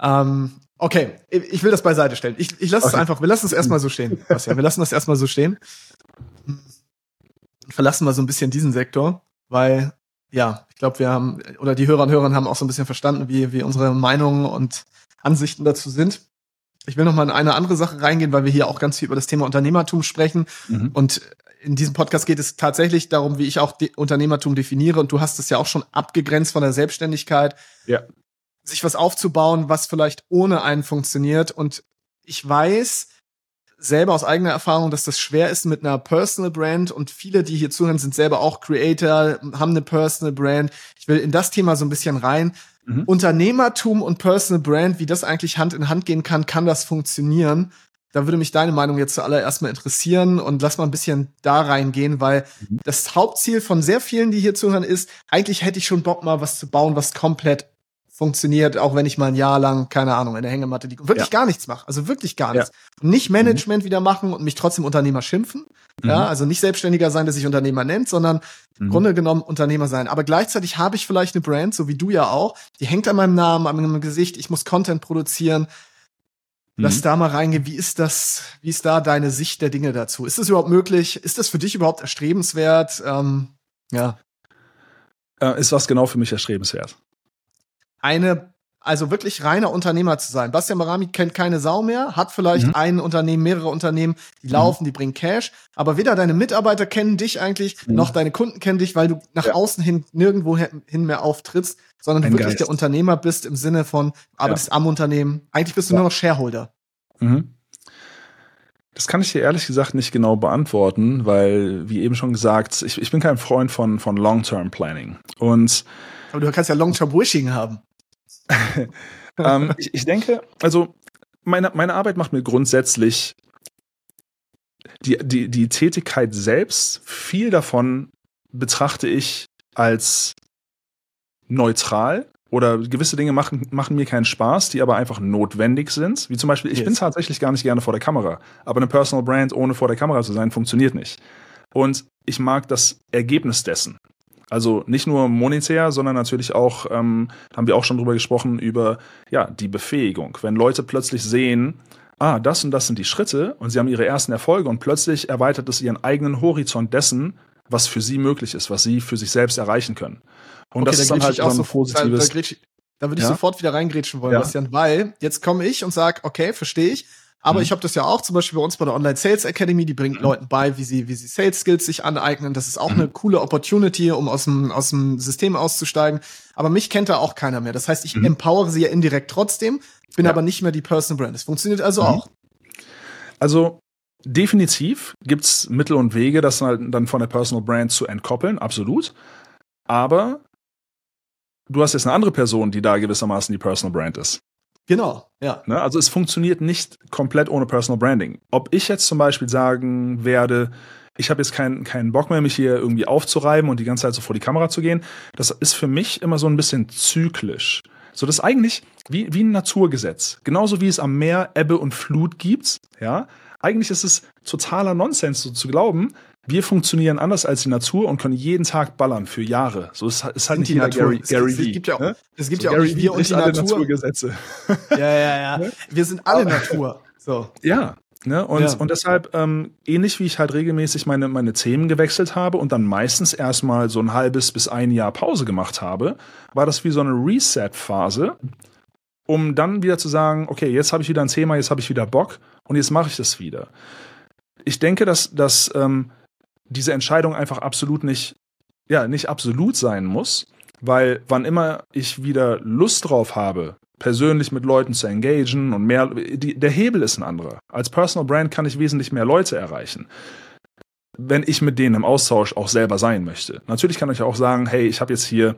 Ähm, okay, ich will das beiseite stellen. Ich, ich lasse okay. es einfach, wir lassen es erstmal so stehen. Wir lassen das erstmal so stehen. Verlassen wir so ein bisschen diesen Sektor, weil, ja, ich glaube, wir haben, oder die Hörer und Hörer haben auch so ein bisschen verstanden, wie, wie unsere Meinungen und Ansichten dazu sind. Ich will noch mal in eine andere Sache reingehen, weil wir hier auch ganz viel über das Thema Unternehmertum sprechen. Mhm. Und in diesem Podcast geht es tatsächlich darum, wie ich auch Unternehmertum definiere. Und du hast es ja auch schon abgegrenzt von der Selbstständigkeit. Ja. Sich was aufzubauen, was vielleicht ohne einen funktioniert. Und ich weiß selber aus eigener Erfahrung, dass das schwer ist mit einer Personal Brand. Und viele, die hier zuhören, sind selber auch Creator, haben eine Personal Brand. Ich will in das Thema so ein bisschen rein mhm. Unternehmertum und Personal Brand, wie das eigentlich Hand in Hand gehen kann, kann das funktionieren? Da würde mich deine Meinung jetzt zuallererst mal interessieren und lass mal ein bisschen da reingehen, weil mhm. das Hauptziel von sehr vielen, die hier zuhören, ist, eigentlich hätte ich schon Bock mal was zu bauen, was komplett funktioniert, auch wenn ich mal ein Jahr lang, keine Ahnung, in der Hängematte liege und wirklich ja. gar nichts mache. Also wirklich gar nichts. Ja. nicht Management mhm. wieder machen und mich trotzdem Unternehmer schimpfen. Mhm. Ja, also nicht selbstständiger sein, der sich Unternehmer nennt, sondern mhm. im Grunde genommen Unternehmer sein. Aber gleichzeitig habe ich vielleicht eine Brand, so wie du ja auch, die hängt an meinem Namen, an meinem Gesicht, ich muss Content produzieren. Lass mhm. da mal reingehen. Wie ist das, wie ist da deine Sicht der Dinge dazu? Ist das überhaupt möglich? Ist das für dich überhaupt erstrebenswert? Ähm, ja. Äh, ist was genau für mich erstrebenswert? Eine also wirklich reiner Unternehmer zu sein. Bastian Barami kennt keine Sau mehr, hat vielleicht mhm. ein Unternehmen, mehrere Unternehmen, die mhm. laufen, die bringen Cash, aber weder deine Mitarbeiter kennen dich eigentlich, mhm. noch deine Kunden kennen dich, weil du nach ja. außen hin nirgendwo hin mehr auftrittst, sondern ein du wirklich Geist. der Unternehmer bist im Sinne von, arbeitest ja. am Unternehmen. Eigentlich bist du ja. nur noch Shareholder. Mhm. Das kann ich dir ehrlich gesagt nicht genau beantworten, weil, wie eben schon gesagt, ich, ich bin kein Freund von, von Long-Term Planning. Und aber du kannst ja Long-Term Wishing haben. ähm, ich, ich, denke, also meine, meine Arbeit macht mir grundsätzlich die, die, die Tätigkeit selbst, viel davon betrachte ich als neutral oder gewisse Dinge machen, machen mir keinen Spaß, die aber einfach notwendig sind. Wie zum Beispiel, ich yes. bin tatsächlich gar nicht gerne vor der Kamera, aber eine Personal Brand ohne vor der Kamera zu sein, funktioniert nicht. Und ich mag das Ergebnis dessen. Also nicht nur monetär, sondern natürlich auch, ähm, haben wir auch schon drüber gesprochen, über ja, die Befähigung. Wenn Leute plötzlich sehen, ah, das und das sind die Schritte und sie haben ihre ersten Erfolge und plötzlich erweitert es ihren eigenen Horizont dessen, was für sie möglich ist, was sie für sich selbst erreichen können. Und okay, das ist dann halt auch so ein positives. Da, da, da würde ich ja? sofort wieder reingrätschen wollen, ja. Bastian, weil jetzt komme ich und sage, okay, verstehe ich. Aber mhm. ich habe das ja auch zum Beispiel bei uns bei der Online Sales Academy, die bringt mhm. Leuten bei, wie sie, wie sie Sales Skills sich aneignen. Das ist auch mhm. eine coole Opportunity, um aus dem, aus dem System auszusteigen. Aber mich kennt da auch keiner mehr. Das heißt, ich mhm. empowere sie ja indirekt trotzdem, bin ja. aber nicht mehr die Person Brand. Das funktioniert also mhm. auch. Also definitiv gibt's Mittel und Wege, das halt dann von der Personal Brand zu entkoppeln, absolut. Aber du hast jetzt eine andere Person, die da gewissermaßen die Personal Brand ist. Genau, ja. Ne? Also es funktioniert nicht komplett ohne Personal Branding. Ob ich jetzt zum Beispiel sagen werde, ich habe jetzt keinen keinen Bock mehr, mich hier irgendwie aufzureiben und die ganze Zeit so vor die Kamera zu gehen, das ist für mich immer so ein bisschen zyklisch. So das ist eigentlich wie, wie ein Naturgesetz. Genauso wie es am Meer Ebbe und Flut gibt, ja. Eigentlich ist es totaler Nonsens, so zu glauben, wir funktionieren anders als die Natur und können jeden Tag ballern für Jahre. So ist, ist halt nicht die Natur. Gary, Gary es, es, gibt ja auch, ne? es gibt so ja auch Gary wir und die Natur. Naturgesetze. Ja, ja, ja. Ne? Wir sind alle Natur. So. Ja. Ne? Und, ja. und deshalb, ähm, ähnlich wie ich halt regelmäßig meine, meine Themen gewechselt habe und dann meistens erstmal so ein halbes bis ein Jahr Pause gemacht habe, war das wie so eine Reset-Phase, um dann wieder zu sagen, okay, jetzt habe ich wieder ein Thema, jetzt habe ich wieder Bock und jetzt mache ich das wieder. Ich denke, dass, dass ähm, diese Entscheidung einfach absolut nicht, ja, nicht absolut sein muss, weil wann immer ich wieder Lust drauf habe, persönlich mit Leuten zu engagieren und mehr, die, der Hebel ist ein anderer. Als Personal Brand kann ich wesentlich mehr Leute erreichen wenn ich mit denen im Austausch auch selber sein möchte. Natürlich kann ich auch sagen, hey, ich habe jetzt hier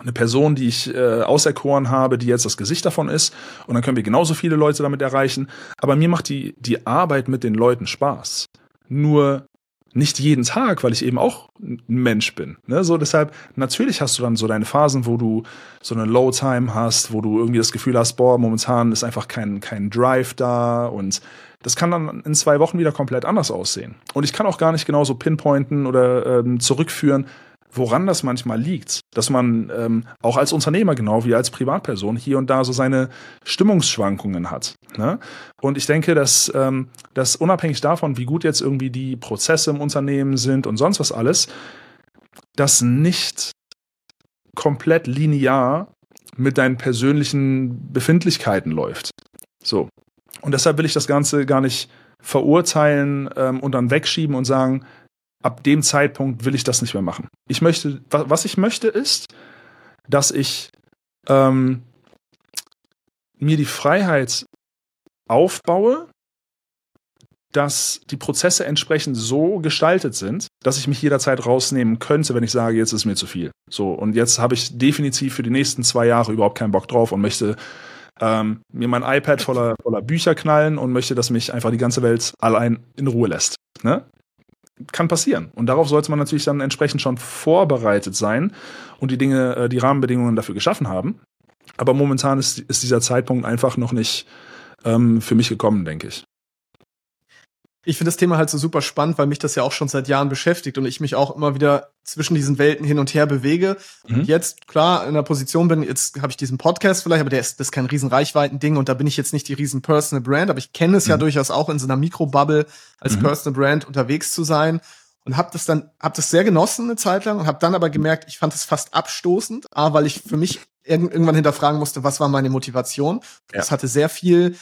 eine Person, die ich äh, auserkoren habe, die jetzt das Gesicht davon ist, und dann können wir genauso viele Leute damit erreichen. Aber mir macht die, die Arbeit mit den Leuten Spaß. Nur nicht jeden Tag, weil ich eben auch ein Mensch bin. Ne? So deshalb, natürlich hast du dann so deine Phasen, wo du so eine Low-Time hast, wo du irgendwie das Gefühl hast, boah, momentan ist einfach kein, kein Drive da und das kann dann in zwei Wochen wieder komplett anders aussehen. Und ich kann auch gar nicht genauso pinpointen oder ähm, zurückführen, woran das manchmal liegt, dass man ähm, auch als Unternehmer genau wie als Privatperson hier und da so seine Stimmungsschwankungen hat. Ne? Und ich denke, dass, ähm, dass unabhängig davon, wie gut jetzt irgendwie die Prozesse im Unternehmen sind und sonst was alles, das nicht komplett linear mit deinen persönlichen Befindlichkeiten läuft. So. Und deshalb will ich das Ganze gar nicht verurteilen ähm, und dann wegschieben und sagen, ab dem Zeitpunkt will ich das nicht mehr machen. Ich möchte, was ich möchte ist, dass ich ähm, mir die Freiheit aufbaue, dass die Prozesse entsprechend so gestaltet sind, dass ich mich jederzeit rausnehmen könnte, wenn ich sage, jetzt ist mir zu viel. So, und jetzt habe ich definitiv für die nächsten zwei Jahre überhaupt keinen Bock drauf und möchte ähm, mir mein iPad voller, voller Bücher knallen und möchte, dass mich einfach die ganze Welt allein in Ruhe lässt. Ne? Kann passieren. Und darauf sollte man natürlich dann entsprechend schon vorbereitet sein und die Dinge, äh, die Rahmenbedingungen dafür geschaffen haben. Aber momentan ist, ist dieser Zeitpunkt einfach noch nicht ähm, für mich gekommen, denke ich. Ich finde das Thema halt so super spannend, weil mich das ja auch schon seit Jahren beschäftigt und ich mich auch immer wieder zwischen diesen Welten hin und her bewege. Mhm. Und jetzt, klar, in der Position bin, jetzt habe ich diesen Podcast vielleicht, aber der ist, das ist kein riesen Reichweiten-Ding und da bin ich jetzt nicht die riesen Personal Brand, aber ich kenne es mhm. ja durchaus auch in so einer Mikrobubble als mhm. Personal Brand unterwegs zu sein und habe das dann, habe das sehr genossen eine Zeit lang und habe dann aber gemerkt, ich fand es fast abstoßend, A, weil ich für mich irgendwann hinterfragen musste, was war meine Motivation. Ja. Das hatte sehr viel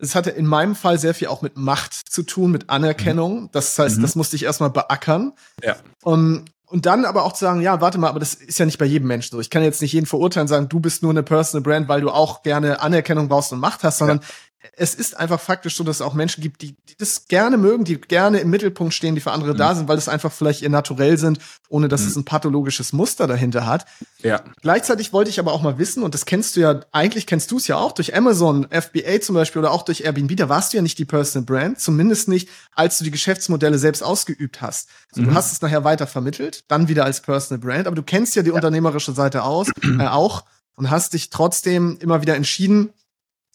es hatte in meinem Fall sehr viel auch mit Macht zu tun, mit Anerkennung. Mhm. Das heißt, mhm. das musste ich erstmal beackern. Ja. Und, und dann aber auch zu sagen, ja, warte mal, aber das ist ja nicht bei jedem Menschen so. Ich kann jetzt nicht jeden verurteilen, sagen, du bist nur eine Personal Brand, weil du auch gerne Anerkennung brauchst und Macht hast, sondern ja es ist einfach faktisch so, dass es auch Menschen gibt, die, die das gerne mögen, die gerne im Mittelpunkt stehen, die für andere mhm. da sind, weil es einfach vielleicht ihr Naturell sind, ohne dass mhm. es ein pathologisches Muster dahinter hat. Ja. Gleichzeitig wollte ich aber auch mal wissen, und das kennst du ja, eigentlich kennst du es ja auch durch Amazon, FBA zum Beispiel oder auch durch Airbnb, da warst du ja nicht die Personal Brand, zumindest nicht, als du die Geschäftsmodelle selbst ausgeübt hast. Also mhm. Du hast es nachher weiter vermittelt, dann wieder als Personal Brand, aber du kennst ja die ja. unternehmerische Seite aus, äh, auch und hast dich trotzdem immer wieder entschieden,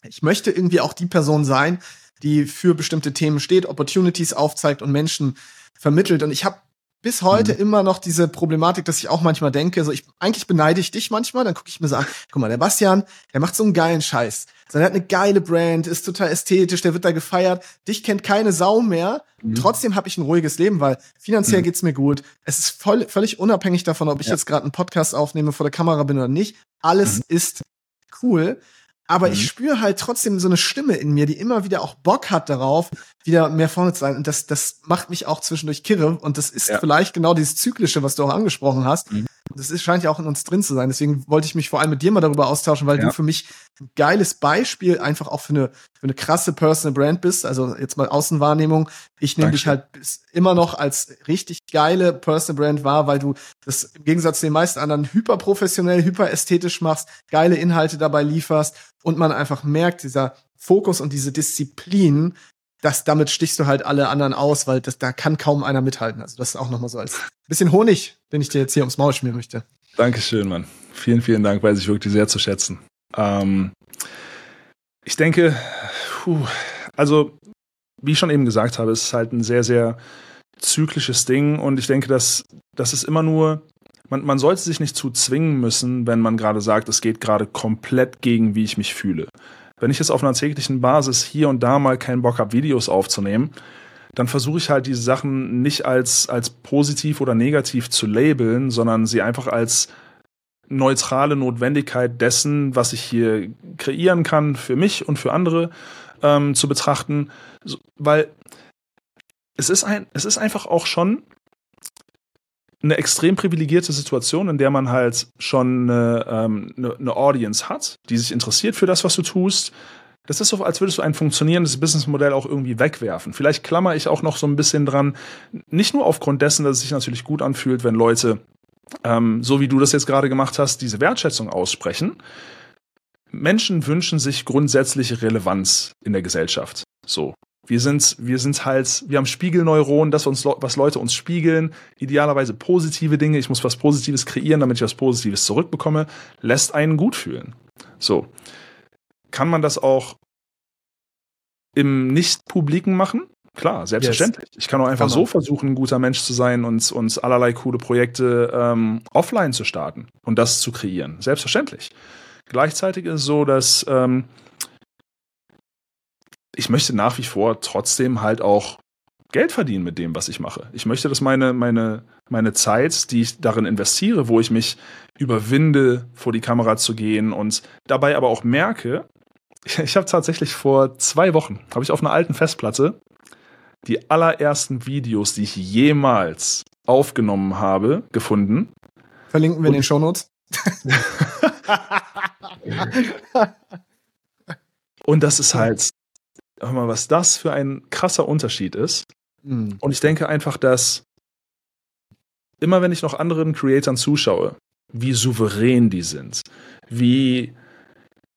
ich möchte irgendwie auch die Person sein, die für bestimmte Themen steht, Opportunities aufzeigt und Menschen vermittelt. Und ich habe bis heute mhm. immer noch diese Problematik, dass ich auch manchmal denke, so ich eigentlich beneide ich dich manchmal, dann gucke ich mir so an, guck mal, der Bastian, der macht so einen geilen Scheiß. So, der hat eine geile Brand, ist total ästhetisch, der wird da gefeiert. Dich kennt keine Sau mehr. Mhm. Trotzdem habe ich ein ruhiges Leben, weil finanziell mhm. geht's mir gut. Es ist voll, völlig unabhängig davon, ob ich ja. jetzt gerade einen Podcast aufnehme, vor der Kamera bin oder nicht. Alles mhm. ist cool. Aber mhm. ich spüre halt trotzdem so eine Stimme in mir, die immer wieder auch Bock hat darauf, wieder mehr vorne zu sein. Und das, das macht mich auch zwischendurch kirre. Und das ist ja. vielleicht genau dieses Zyklische, was du auch angesprochen hast. Mhm. Das ist, scheint ja auch in uns drin zu sein. Deswegen wollte ich mich vor allem mit dir mal darüber austauschen, weil ja. du für mich ein geiles Beispiel einfach auch für eine, für eine krasse Personal Brand bist. Also jetzt mal Außenwahrnehmung. Ich nehme dich halt immer noch als richtig geile Personal Brand wahr, weil du das im Gegensatz zu den meisten anderen hyperprofessionell, hyperästhetisch machst, geile Inhalte dabei lieferst und man einfach merkt, dieser Fokus und diese Disziplin, das, damit stichst du halt alle anderen aus, weil das, da kann kaum einer mithalten. Also das ist auch nochmal so als bisschen Honig, den ich dir jetzt hier ums Maul schmieren möchte. Dankeschön, Mann. Vielen, vielen Dank, weiß ich wirklich sehr zu schätzen. Ähm, ich denke, puh, also wie ich schon eben gesagt habe, es ist halt ein sehr, sehr zyklisches Ding und ich denke, dass das ist immer nur, man, man sollte sich nicht zu zwingen müssen, wenn man gerade sagt, es geht gerade komplett gegen, wie ich mich fühle. Wenn ich jetzt auf einer täglichen Basis hier und da mal keinen Bock habe, Videos aufzunehmen, dann versuche ich halt diese Sachen nicht als, als positiv oder negativ zu labeln, sondern sie einfach als neutrale Notwendigkeit dessen, was ich hier kreieren kann für mich und für andere ähm, zu betrachten, weil es ist ein, es ist einfach auch schon eine extrem privilegierte Situation, in der man halt schon eine, ähm, eine, eine Audience hat, die sich interessiert für das, was du tust. Das ist so, als würdest du ein funktionierendes Businessmodell auch irgendwie wegwerfen. Vielleicht klammer ich auch noch so ein bisschen dran, nicht nur aufgrund dessen, dass es sich natürlich gut anfühlt, wenn Leute, ähm, so wie du das jetzt gerade gemacht hast, diese Wertschätzung aussprechen. Menschen wünschen sich grundsätzlich Relevanz in der Gesellschaft. So. Wir sind, wir sind halt, wir haben Spiegelneuronen, das, uns, was Leute uns spiegeln, idealerweise positive Dinge. Ich muss was Positives kreieren, damit ich was Positives zurückbekomme, lässt einen gut fühlen. So. Kann man das auch im Nicht-Publiken machen? Klar, selbstverständlich. Yes. Ich kann auch einfach kann so versuchen, ein guter Mensch zu sein und, und allerlei coole Projekte ähm, offline zu starten und das zu kreieren. Selbstverständlich. Gleichzeitig ist es so, dass ähm, ich möchte nach wie vor trotzdem halt auch Geld verdienen mit dem, was ich mache. Ich möchte, dass meine, meine, meine Zeit, die ich darin investiere, wo ich mich überwinde, vor die Kamera zu gehen und dabei aber auch merke, ich, ich habe tatsächlich vor zwei Wochen, habe ich auf einer alten Festplatte die allerersten Videos, die ich jemals aufgenommen habe, gefunden. Verlinken wir und in den Shownotes. und das ist halt hör mal, was das für ein krasser Unterschied ist. Mhm. Und ich denke einfach, dass immer wenn ich noch anderen Creatoren zuschaue, wie souverän die sind, wie,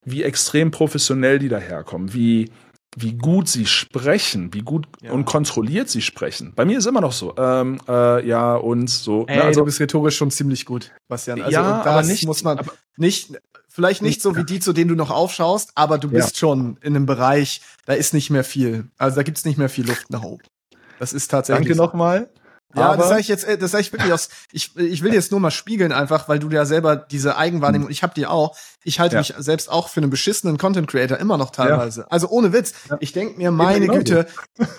wie extrem professionell die daherkommen, wie, wie gut sie sprechen, wie gut Ja. und kontrolliert sie sprechen. Bei mir ist immer noch so, ähm, äh, ja, und so. Ey, ne, also, du bist rhetorisch schon ziemlich gut, Bastian. Also Ja, aber nicht- muss man aber- nicht, vielleicht nicht so wie die, zu denen du noch aufschaust, aber du bist schon in einem Bereich, da ist nicht mehr viel. Also da gibt's nicht mehr viel Luft nach oben. Das ist tatsächlich. danke so. nochmal. Ja, aber- das sage ich jetzt, äh, das sage ich wirklich aus. Ich, ich will jetzt nur mal spiegeln einfach, weil du ja selber diese Eigenwahrnehmung, ich habe die auch. Ich halte Ja. mich selbst auch für einen beschissenen Content Creator immer noch teilweise. Also ohne Witz. Ja. Ich denk mir, meine genau Güte,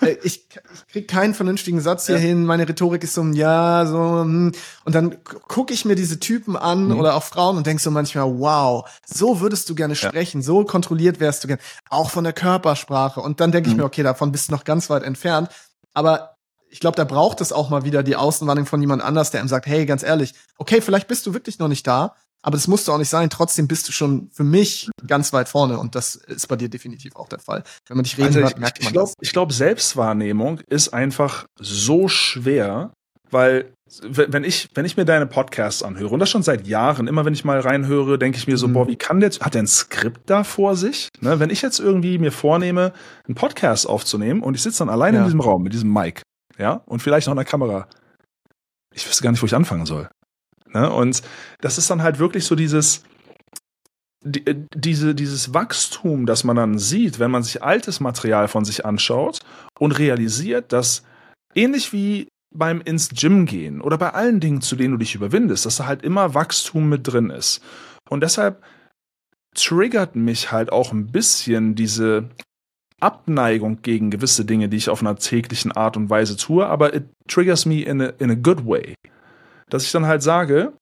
äh, ich, ich krieg keinen vernünftigen Satz hier Ja. hin. Meine Rhetorik ist so, ein ja, so, hm. und dann gucke ich mir diese Typen an Mhm. oder auch Frauen und denk so manchmal, wow, so würdest du gerne Ja. sprechen, so kontrolliert wärst du gerne, auch von der Körpersprache. Und dann denke ich Mhm. mir, okay, davon bist du noch ganz weit entfernt. Aber ich glaube, da braucht es auch mal wieder die Außenwahrnehmung von jemand anders, der ihm sagt, hey, ganz ehrlich, okay, vielleicht bist du wirklich noch nicht da, aber das musst du auch nicht sein. Trotzdem bist du schon für mich ganz weit vorne und das ist bei dir definitiv auch der Fall. Wenn man dich reden Also hört, ich, merkt ich man glaube, das. ich glaub, Selbstwahrnehmung ist einfach so schwer, weil wenn ich, wenn ich mir deine Podcasts anhöre, und das schon seit Jahren, immer wenn ich mal reinhöre, denke ich mir so, Mhm. boah, wie kann der, hat der ein Skript da vor sich? Ne, wenn ich jetzt irgendwie mir vornehme, einen Podcast aufzunehmen und ich sitze dann alleine Ja. in diesem Raum mit diesem Mic, ja, und vielleicht noch einer Kamera, ich wüsste gar nicht, wo ich anfangen soll. Ne? Und das ist dann halt wirklich so dieses, die, äh, diese, dieses Wachstum, das man dann sieht, wenn man sich altes Material von sich anschaut und realisiert, dass ähnlich wie beim ins Gym gehen oder bei allen Dingen, zu denen du dich überwindest, dass da halt immer Wachstum mit drin ist. Und deshalb triggert mich halt auch ein bisschen diese Abneigung gegen gewisse Dinge, die ich auf einer täglichen Art und Weise tue, aber it triggers me in a, in a good way. Dass ich dann halt sage,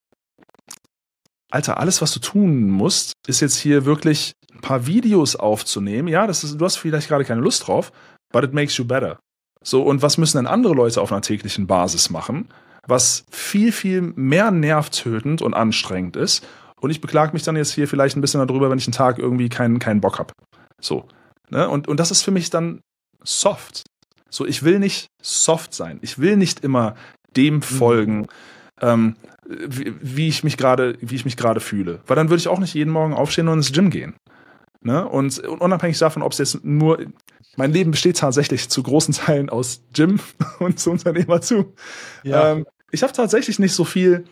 Alter, alles, was du tun musst, ist jetzt hier wirklich ein paar Videos aufzunehmen. Ja, das ist, du hast vielleicht gerade keine Lust drauf, but it makes you better. So, und was müssen denn andere Leute auf einer täglichen Basis machen, was viel, viel mehr nervtötend und anstrengend ist? Und ich beklage mich dann jetzt hier vielleicht ein bisschen darüber, wenn ich einen Tag irgendwie keinen, keinen Bock habe. So. Ne? Und, und das ist für mich dann soft. So, ich will nicht soft sein. Ich will nicht immer dem folgen, ähm, wie, wie ich mich gerade, wie ich mich gerade fühle. Weil dann würde ich auch nicht jeden Morgen aufstehen und ins Gym gehen. Ne? Und unabhängig davon, ob es jetzt nur, mein Leben besteht tatsächlich zu großen Teilen aus Gym und zu Unternehmertum. Ja. Ähm, ich habe tatsächlich nicht so viel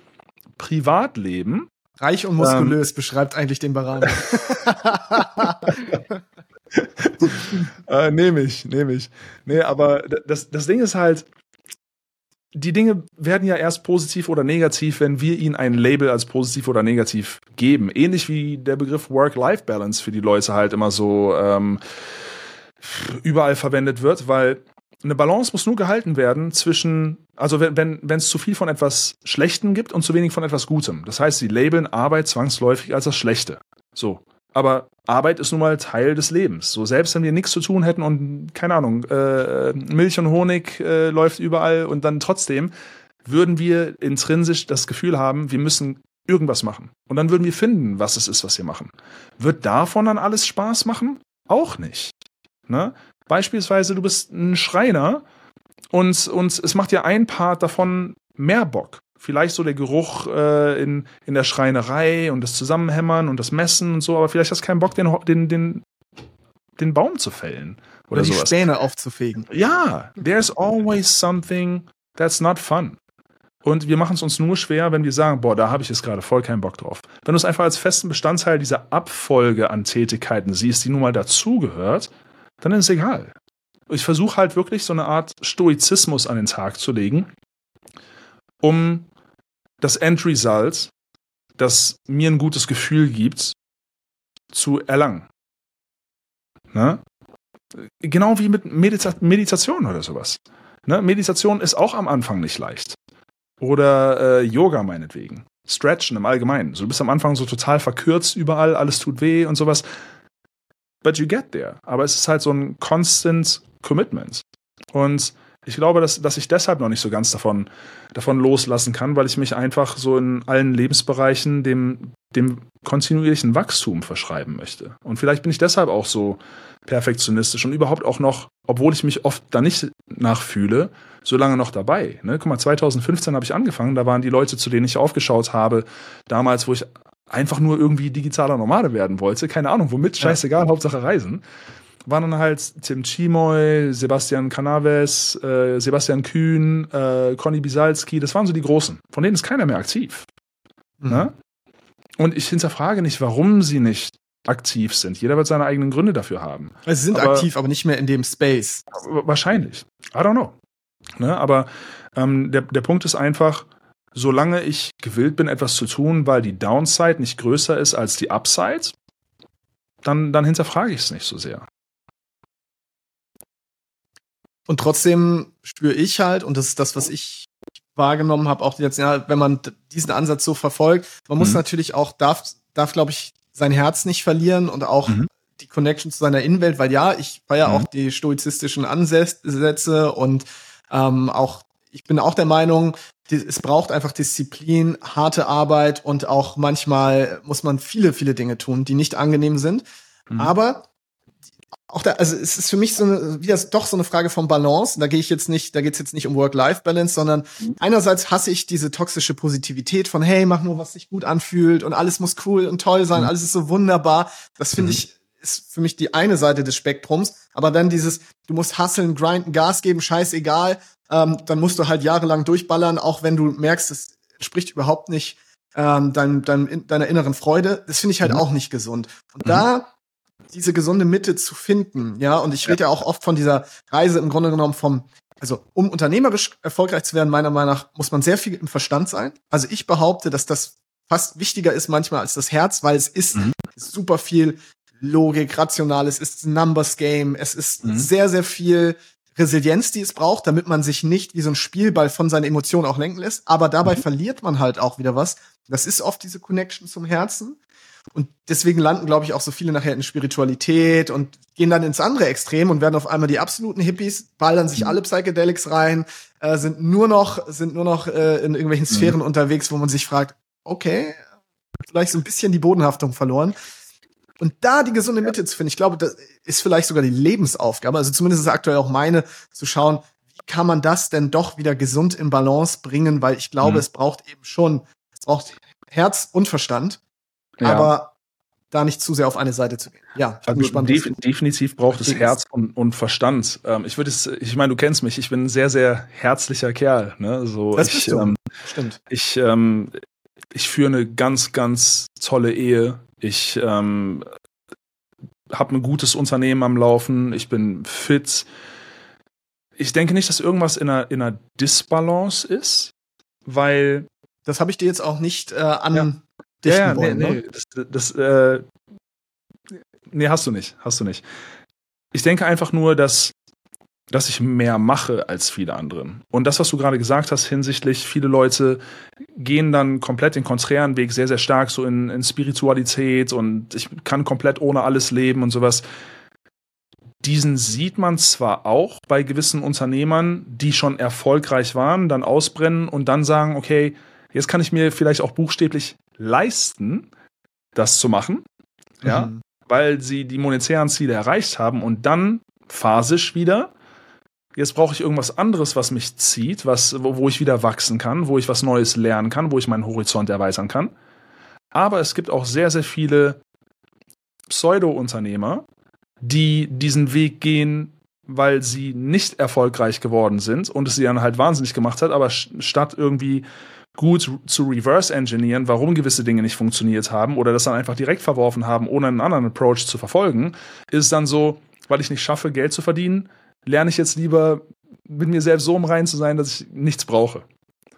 Privatleben. Reich und muskulös beschreibt eigentlich den Berater. Äh, nehme ich, nehme ich. Nee, aber das, das Ding ist halt, die Dinge werden ja erst positiv oder negativ, wenn wir ihnen ein Label als positiv oder negativ geben. Ähnlich wie der Begriff Work-Life-Balance für die Leute halt immer so ähm, überall verwendet wird, weil eine Balance muss nur gehalten werden zwischen, also wenn wenn wenn es zu viel von etwas Schlechtem gibt und zu wenig von etwas Gutem. Das heißt, sie labeln Arbeit zwangsläufig als das Schlechte. So. Aber Arbeit ist nun mal Teil des Lebens. So selbst wenn wir nichts zu tun hätten und keine Ahnung, äh, Milch und Honig äh, läuft überall und dann trotzdem würden wir intrinsisch das Gefühl haben, wir müssen irgendwas machen. Und dann würden wir finden, was es ist, was wir machen. Wird davon dann alles Spaß machen? Auch nicht. Ne? Beispielsweise, du bist ein Schreiner und, und es macht dir ein Part davon mehr Bock. Vielleicht so der Geruch äh, in, in der Schreinerei und das Zusammenhämmern und das Messen und so, aber vielleicht hast du keinen Bock, den, den, den, den Baum zu fällen. Oder, Oder die sowas. Späne aufzufegen. Ja, there's always something that's not fun. Und wir machen es uns nur schwer, wenn wir sagen, boah, da habe ich jetzt gerade voll keinen Bock drauf. Wenn du es einfach als festen Bestandteil dieser Abfolge an Tätigkeiten siehst, die nun mal dazugehört, dann ist es egal. Ich versuche halt wirklich so eine Art Stoizismus an den Tag zu legen, um das Endresult, das mir ein gutes Gefühl gibt, zu erlangen. Ne? Genau wie mit Medita Meditation oder sowas. Ne? Meditation ist auch am Anfang nicht leicht. Oder äh, Yoga meinetwegen. Stretchen im Allgemeinen. So, du bist am Anfang so total verkürzt überall, alles tut weh und sowas. But you get there. Aber es ist halt so ein constant commitment. Und Ich glaube, dass, dass ich deshalb noch nicht so ganz davon, davon loslassen kann, weil ich mich einfach so in allen Lebensbereichen dem, dem kontinuierlichen Wachstum verschreiben möchte. Und vielleicht bin ich deshalb auch so perfektionistisch und überhaupt auch noch, obwohl ich mich oft da nicht nachfühle, so lange noch dabei. Ne? Guck mal, 2015 habe ich angefangen, da waren die Leute, zu denen ich aufgeschaut habe, damals, wo ich einfach nur irgendwie digitaler Nomade werden wollte, keine Ahnung, womit, scheißegal, ja. Hauptsache Reisen waren dann halt Tim Chimoy, Sebastian Canaves, äh, Sebastian Kühn, äh, Conny Bisalski, das waren so die Großen. Von denen ist keiner mehr aktiv. Mhm. Ne? Und ich hinterfrage nicht, warum sie nicht aktiv sind. Jeder wird seine eigenen Gründe dafür haben. Also sie sind aber, aktiv, aber nicht mehr in dem Space. Wahrscheinlich. I don't know. Ne? Aber ähm, der, der Punkt ist einfach, solange ich gewillt bin, etwas zu tun, weil die Downside nicht größer ist als die Upside, dann, dann hinterfrage ich es nicht so sehr. Und trotzdem spüre ich halt, und das ist das, was ich wahrgenommen habe, auch die letzten Jahre, wenn man diesen Ansatz so verfolgt, man mhm. muss natürlich auch, darf, darf glaube ich, sein Herz nicht verlieren und auch mhm. die Connection zu seiner Innenwelt, weil ja, ich war ja mhm. auch die stoizistischen Ansätze und ähm, auch, ich bin auch der Meinung, es braucht einfach Disziplin, harte Arbeit und auch manchmal muss man viele, viele Dinge tun, die nicht angenehm sind. Mhm. Aber auch da, also es ist für mich so eine, wieder doch so eine Frage von Balance. Da gehe ich jetzt nicht, da geht's jetzt nicht um Work-Life-Balance, sondern einerseits hasse ich diese toxische Positivität von, hey, mach nur, was sich gut anfühlt und alles muss cool und toll sein, mhm. alles ist so wunderbar. Das finde mhm. ich, ist für mich die eine Seite des Spektrums. Aber dann dieses, du musst hustlen, grinden, Gas geben, scheißegal, ähm, dann musst du halt jahrelang durchballern, auch wenn du merkst, es entspricht überhaupt nicht ähm, dein, dein, deiner inneren Freude. Das finde ich halt mhm. auch nicht gesund. Und mhm. da diese gesunde Mitte zu finden, ja, und ich rede ja. auch oft von dieser Reise im Grunde genommen vom, also um unternehmerisch erfolgreich zu werden, meiner Meinung nach, muss man sehr viel im Verstand sein. Also ich behaupte, dass das fast wichtiger ist manchmal als das Herz, weil es ist mhm. super viel Logik, rational, es ist ein Numbers Game, es ist mhm. sehr, sehr viel Resilienz, die es braucht, damit man sich nicht wie so ein Spielball von seinen Emotionen auch lenken lässt. Aber dabei mhm. verliert man halt auch wieder was. Das ist oft diese Connection zum Herzen. Und deswegen landen, glaube ich, auch so viele nachher in Spiritualität und gehen dann ins andere Extrem und werden auf einmal die absoluten Hippies, ballern sich mhm. alle Psychedelics rein, äh, sind nur noch, sind nur noch äh, in irgendwelchen mhm. Sphären mhm. unterwegs, wo man sich fragt, okay, vielleicht so ein bisschen die Bodenhaftung verloren. Und da die gesunde Mitte zu finden, ich glaube, das ist vielleicht sogar die Lebensaufgabe, also zumindest ist aktuell auch meine, zu schauen, wie kann man das denn doch wieder gesund in Balance bringen, weil ich glaube, mhm. es braucht eben schon, es braucht Herz und Verstand ja. aber da nicht zu sehr auf eine Seite zu gehen. Ja, also gespannt, def definitiv braucht es Herz und, und Verstand. Ähm, ich würde es, ich meine, du kennst mich, ich bin ein sehr, sehr herzlicher Kerl. Ne? So, das ich. Ähm, Stimmt. Ich, ähm, ich führe eine ganz, ganz tolle Ehe. Ich ähm, habe ein gutes Unternehmen am Laufen. Ich bin fit. Ich denke nicht, dass irgendwas in einer, in einer Disbalance ist, weil. Das habe ich dir jetzt auch nicht äh, an. Ja dichten ja, ja, wollen. Nee, ne? nee, das, das äh, nee, hast du nicht, hast du nicht. Ich denke einfach nur, dass dass ich mehr mache als viele anderen. Und das, was du gerade gesagt hast hinsichtlich, viele Leute gehen dann komplett den konträren Weg, sehr, sehr stark so in, in Spiritualität und ich kann komplett ohne alles leben und sowas. Diesen sieht man zwar auch bei gewissen Unternehmern, die schon erfolgreich waren, dann ausbrennen und dann sagen, okay, jetzt kann ich mir vielleicht auch buchstäblich leisten, das zu machen, mhm. ja, weil sie die monetären Ziele erreicht haben und dann phasisch wieder. Jetzt brauche ich irgendwas anderes, was mich zieht, was, wo, wo ich wieder wachsen kann, wo ich was Neues lernen kann, wo ich meinen Horizont erweitern kann. Aber es gibt auch sehr, sehr viele Pseudo-Unternehmer, die diesen Weg gehen, weil sie nicht erfolgreich geworden sind und es sie dann halt wahnsinnig gemacht hat, aber statt irgendwie gut zu reverse engineeren, warum gewisse Dinge nicht funktioniert haben oder das dann einfach direkt verworfen haben, ohne einen anderen Approach zu verfolgen, ist dann so, weil ich nicht schaffe, Geld zu verdienen, lerne ich jetzt lieber mit mir selbst so um rein zu sein, dass ich nichts brauche.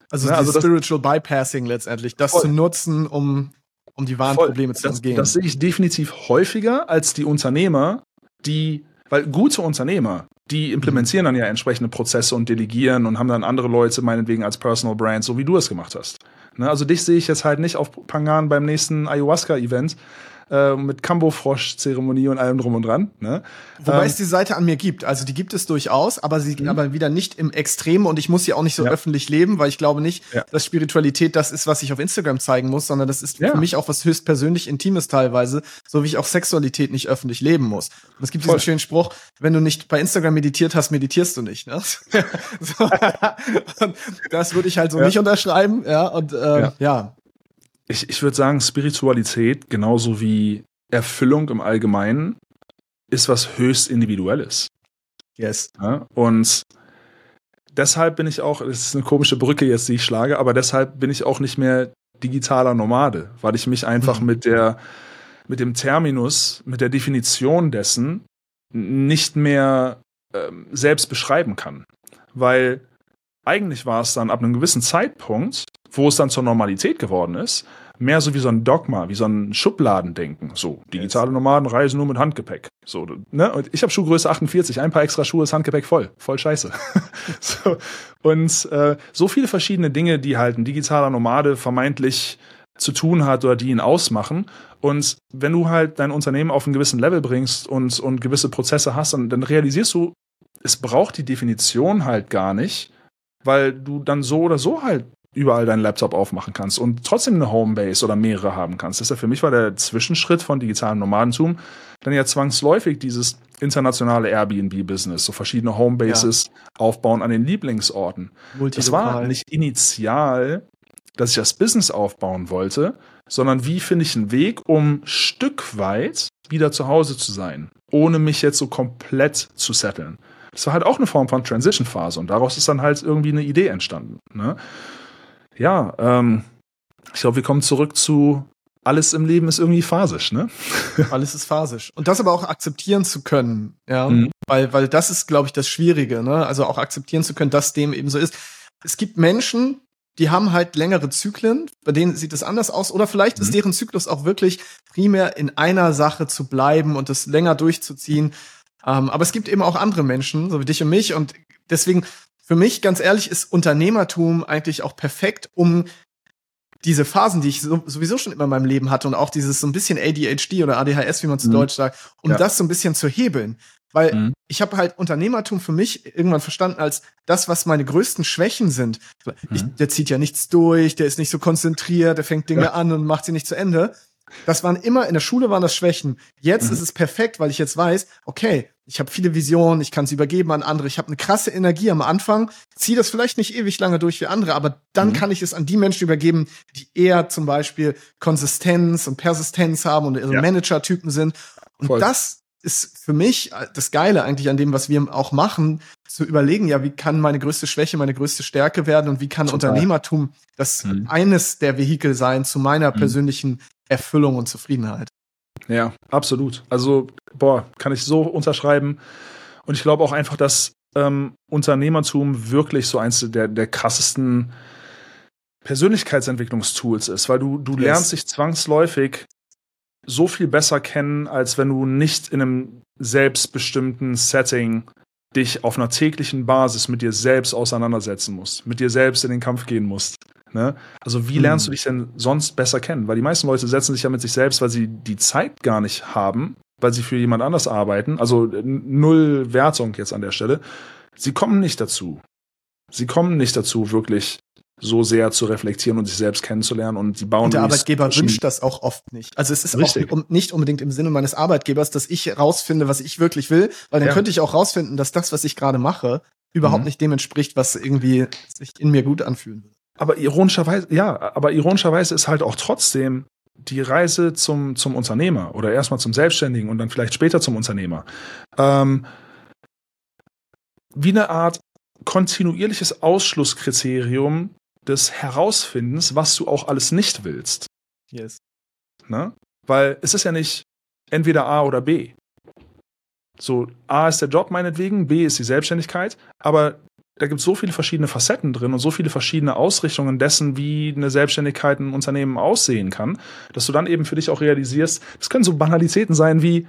Also, ja, also das Spiritual Bypassing letztendlich, das voll. zu nutzen, um, um die wahren voll. Probleme zu umgehen. Das, das sehe ich definitiv häufiger als die Unternehmer, die, weil gute Unternehmer, die implementieren dann ja entsprechende Prozesse und delegieren und haben dann andere Leute meinetwegen als Personal Brand, so wie du es gemacht hast. Ne? Also dich sehe ich jetzt halt nicht auf Pangan beim nächsten Ayahuasca-Event, äh, mit Kambo-Frosch-Zeremonie und allem drum und dran. Ne? Wobei ähm, es die Seite an mir gibt. Also die gibt es durchaus, aber sie mhm. aber wieder nicht im Extrem und ich muss sie auch nicht so ja. öffentlich leben, weil ich glaube nicht, ja. dass Spiritualität das ist, was ich auf Instagram zeigen muss, sondern das ist ja. für mich auch was höchst persönlich Intimes teilweise, so wie ich auch Sexualität nicht öffentlich leben muss. Und es gibt Voll. diesen schönen Spruch, wenn du nicht bei Instagram meditiert hast, meditierst du nicht. Ne? so, das würde ich halt so nicht unterschreiben, ja. Und äh, ja. Ich, ich würde sagen, Spiritualität, genauso wie Erfüllung im Allgemeinen, ist was höchst Individuelles. Yes. Ja, und deshalb bin ich auch, das ist eine komische Brücke jetzt, die ich schlage, aber deshalb bin ich auch nicht mehr digitaler Nomade, weil ich mich einfach mhm. mit der, mit dem Terminus, mit der Definition dessen nicht mehr ähm, selbst beschreiben kann. Weil eigentlich war es dann ab einem gewissen Zeitpunkt, wo es dann zur Normalität geworden ist, mehr so wie so ein Dogma, wie so ein Schubladendenken. So, digitale Nomaden reisen nur mit Handgepäck. So, ne? Und ich habe Schuhgröße 48, ein paar extra Schuhe ist Handgepäck voll. Voll scheiße. so, und äh, so viele verschiedene Dinge, die halt ein digitaler Nomade vermeintlich zu tun hat oder die ihn ausmachen. Und wenn du halt dein Unternehmen auf einen gewissen Level bringst und, und gewisse Prozesse hast, dann, dann realisierst du, es braucht die Definition halt gar nicht, weil du dann so oder so halt überall deinen Laptop aufmachen kannst und trotzdem eine Homebase oder mehrere haben kannst. Ja für mich war der Zwischenschritt von digitalem Nomadentum dann ja zwangsläufig dieses internationale Airbnb-Business, so verschiedene Homebases ja. aufbauen an den Lieblingsorten. Das war nicht initial, dass ich das Business aufbauen wollte, sondern wie finde ich einen Weg, um Stück weit wieder zu Hause zu sein, ohne mich jetzt so komplett zu setteln. Das war halt auch eine Form von Transition-Phase und daraus ist dann halt irgendwie eine Idee entstanden. Ne? ja, ähm, ich glaube, wir kommen zurück zu alles im Leben ist irgendwie phasisch, ne? alles ist phasisch. Und das aber auch akzeptieren zu können, ja. Mhm. Weil, weil das ist, glaube ich, das Schwierige, ne? Also auch akzeptieren zu können, dass dem eben so ist. Es gibt Menschen, die haben halt längere Zyklen, bei denen sieht es anders aus. Oder vielleicht mhm. ist deren Zyklus auch wirklich primär in einer Sache zu bleiben und das länger durchzuziehen. Ähm, aber es gibt eben auch andere Menschen, so wie dich und mich. Und deswegen für mich, ganz ehrlich, ist Unternehmertum eigentlich auch perfekt, um diese Phasen, die ich so, sowieso schon immer in meinem Leben hatte und auch dieses so ein bisschen ADHD oder ADHS, wie man zu mhm. Deutsch sagt, um ja. das so ein bisschen zu hebeln. Weil mhm. ich habe halt Unternehmertum für mich irgendwann verstanden als das, was meine größten Schwächen sind. Ich, mhm. der zieht ja nichts durch, der ist nicht so konzentriert, der fängt Dinge ja. an und macht sie nicht zu Ende. Das waren immer, in der Schule waren das Schwächen. Jetzt mhm. ist es perfekt, weil ich jetzt weiß, okay, ich habe viele Visionen, ich kann sie übergeben an andere, ich habe eine krasse Energie am Anfang, ziehe das vielleicht nicht ewig lange durch wie andere, aber dann mhm. kann ich es an die Menschen übergeben, die eher zum Beispiel Konsistenz und Persistenz haben und ja. Manager-Typen sind. Und Voll. das ist für mich das Geile eigentlich an dem, was wir auch machen, zu überlegen, ja, wie kann meine größte Schwäche meine größte Stärke werden und wie kann Total. Unternehmertum das mhm. eines der Vehikel sein zu meiner mhm. persönlichen Erfüllung und Zufriedenheit. Ja, absolut. Also, boah, kann ich so unterschreiben. Und ich glaube auch einfach, dass ähm, Unternehmertum wirklich so eins der, der krassesten Persönlichkeitsentwicklungstools ist, weil du, du yes. lernst dich zwangsläufig so viel besser kennen, als wenn du nicht in einem selbstbestimmten Setting dich auf einer täglichen Basis mit dir selbst auseinandersetzen musst, mit dir selbst in den Kampf gehen musst. Ne? Also wie lernst hm. du dich denn sonst besser kennen? Weil die meisten Leute setzen sich ja mit sich selbst, weil sie die Zeit gar nicht haben, weil sie für jemand anders arbeiten. Also null Wertung jetzt an der Stelle. Sie kommen nicht dazu. Sie kommen nicht dazu, wirklich so sehr zu reflektieren und sich selbst kennenzulernen und die bauen. Und der Arbeitgeber wünscht das auch oft nicht. Also es ist Richtig. auch nicht unbedingt im Sinne meines Arbeitgebers, dass ich rausfinde, was ich wirklich will, weil dann ja. könnte ich auch rausfinden, dass das, was ich gerade mache, überhaupt mhm. nicht dem entspricht, was irgendwie sich in mir gut anfühlen will. Aber ironischerweise, ja, aber ironischerweise ist halt auch trotzdem die Reise zum, zum Unternehmer oder erstmal zum Selbstständigen und dann vielleicht später zum Unternehmer. Ähm, wie eine Art kontinuierliches Ausschlusskriterium des Herausfindens, was du auch alles nicht willst. Yes. Ne? Weil es ist ja nicht entweder A oder B. So, A ist der Job meinetwegen, B ist die Selbstständigkeit, aber da gibt es so viele verschiedene Facetten drin und so viele verschiedene Ausrichtungen dessen, wie eine Selbstständigkeit ein Unternehmen aussehen kann, dass du dann eben für dich auch realisierst, das können so Banalitäten sein wie,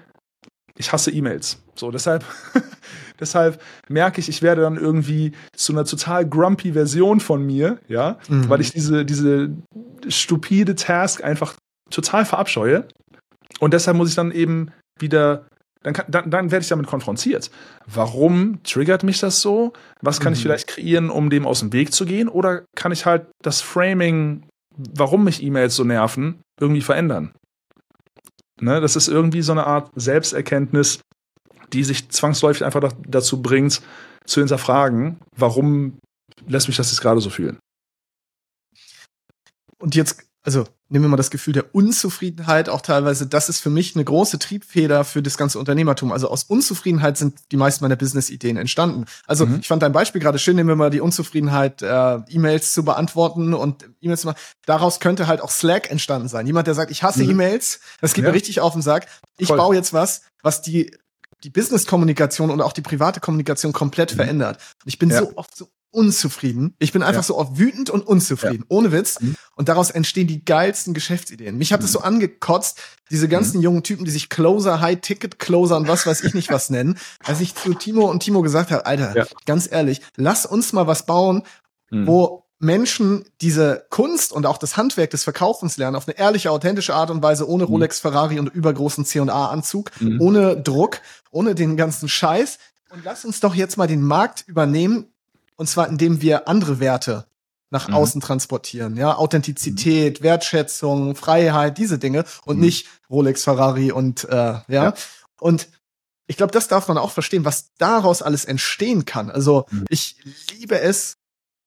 ich hasse E-Mails. So, deshalb, deshalb merke ich, ich werde dann irgendwie zu einer total grumpy Version von mir, ja, mhm. weil ich diese, diese stupide Task einfach total verabscheue. und deshalb muss ich dann eben wieder dann, kann, dann, dann werde ich damit konfrontiert. Warum triggert mich das so? Was kann mhm. ich vielleicht kreieren, um dem aus dem Weg zu gehen? Oder kann ich halt das Framing, warum mich E-Mails so nerven, irgendwie verändern? Ne, das ist irgendwie so eine Art Selbsterkenntnis, die sich zwangsläufig einfach dazu bringt, zu hinterfragen, warum lässt mich das jetzt gerade so fühlen. Und jetzt also nehmen wir mal das Gefühl der Unzufriedenheit auch teilweise, das ist für mich eine große Triebfeder für das ganze Unternehmertum. Also aus Unzufriedenheit sind die meisten meiner Business-Ideen entstanden. Also mhm. ich fand dein Beispiel gerade schön, nehmen wir mal die Unzufriedenheit, äh, E-Mails zu beantworten und E-Mails zu machen. Daraus könnte halt auch Slack entstanden sein. Jemand, der sagt, ich hasse mhm. E-Mails, das geht ja. mir richtig auf den Sack. Ich Voll. baue jetzt was, was die die Business-Kommunikation und auch die private Kommunikation komplett mhm. verändert. Und ich bin ja. so oft so unzufrieden. Ich bin einfach ja. so oft wütend und unzufrieden, ja. ohne Witz. Mhm. Und daraus entstehen die geilsten Geschäftsideen. Mich hat es mhm. so angekotzt, diese ganzen mhm. jungen Typen, die sich Closer, High-Ticket-Closer und was weiß ich nicht was nennen, als ich zu Timo und Timo gesagt habe, Alter, ja. ganz ehrlich, lass uns mal was bauen, mhm. wo Menschen diese Kunst und auch das Handwerk des Verkaufens lernen auf eine ehrliche, authentische Art und Weise, ohne mhm. Rolex, Ferrari und übergroßen C&A-Anzug, mhm. ohne Druck, ohne den ganzen Scheiß. Und lass uns doch jetzt mal den Markt übernehmen, und zwar, indem wir andere Werte nach mhm. außen transportieren. Ja, Authentizität, mhm. Wertschätzung, Freiheit, diese Dinge und mhm. nicht Rolex, Ferrari und äh, ja. ja. Und ich glaube, das darf man auch verstehen, was daraus alles entstehen kann. Also mhm. ich liebe es,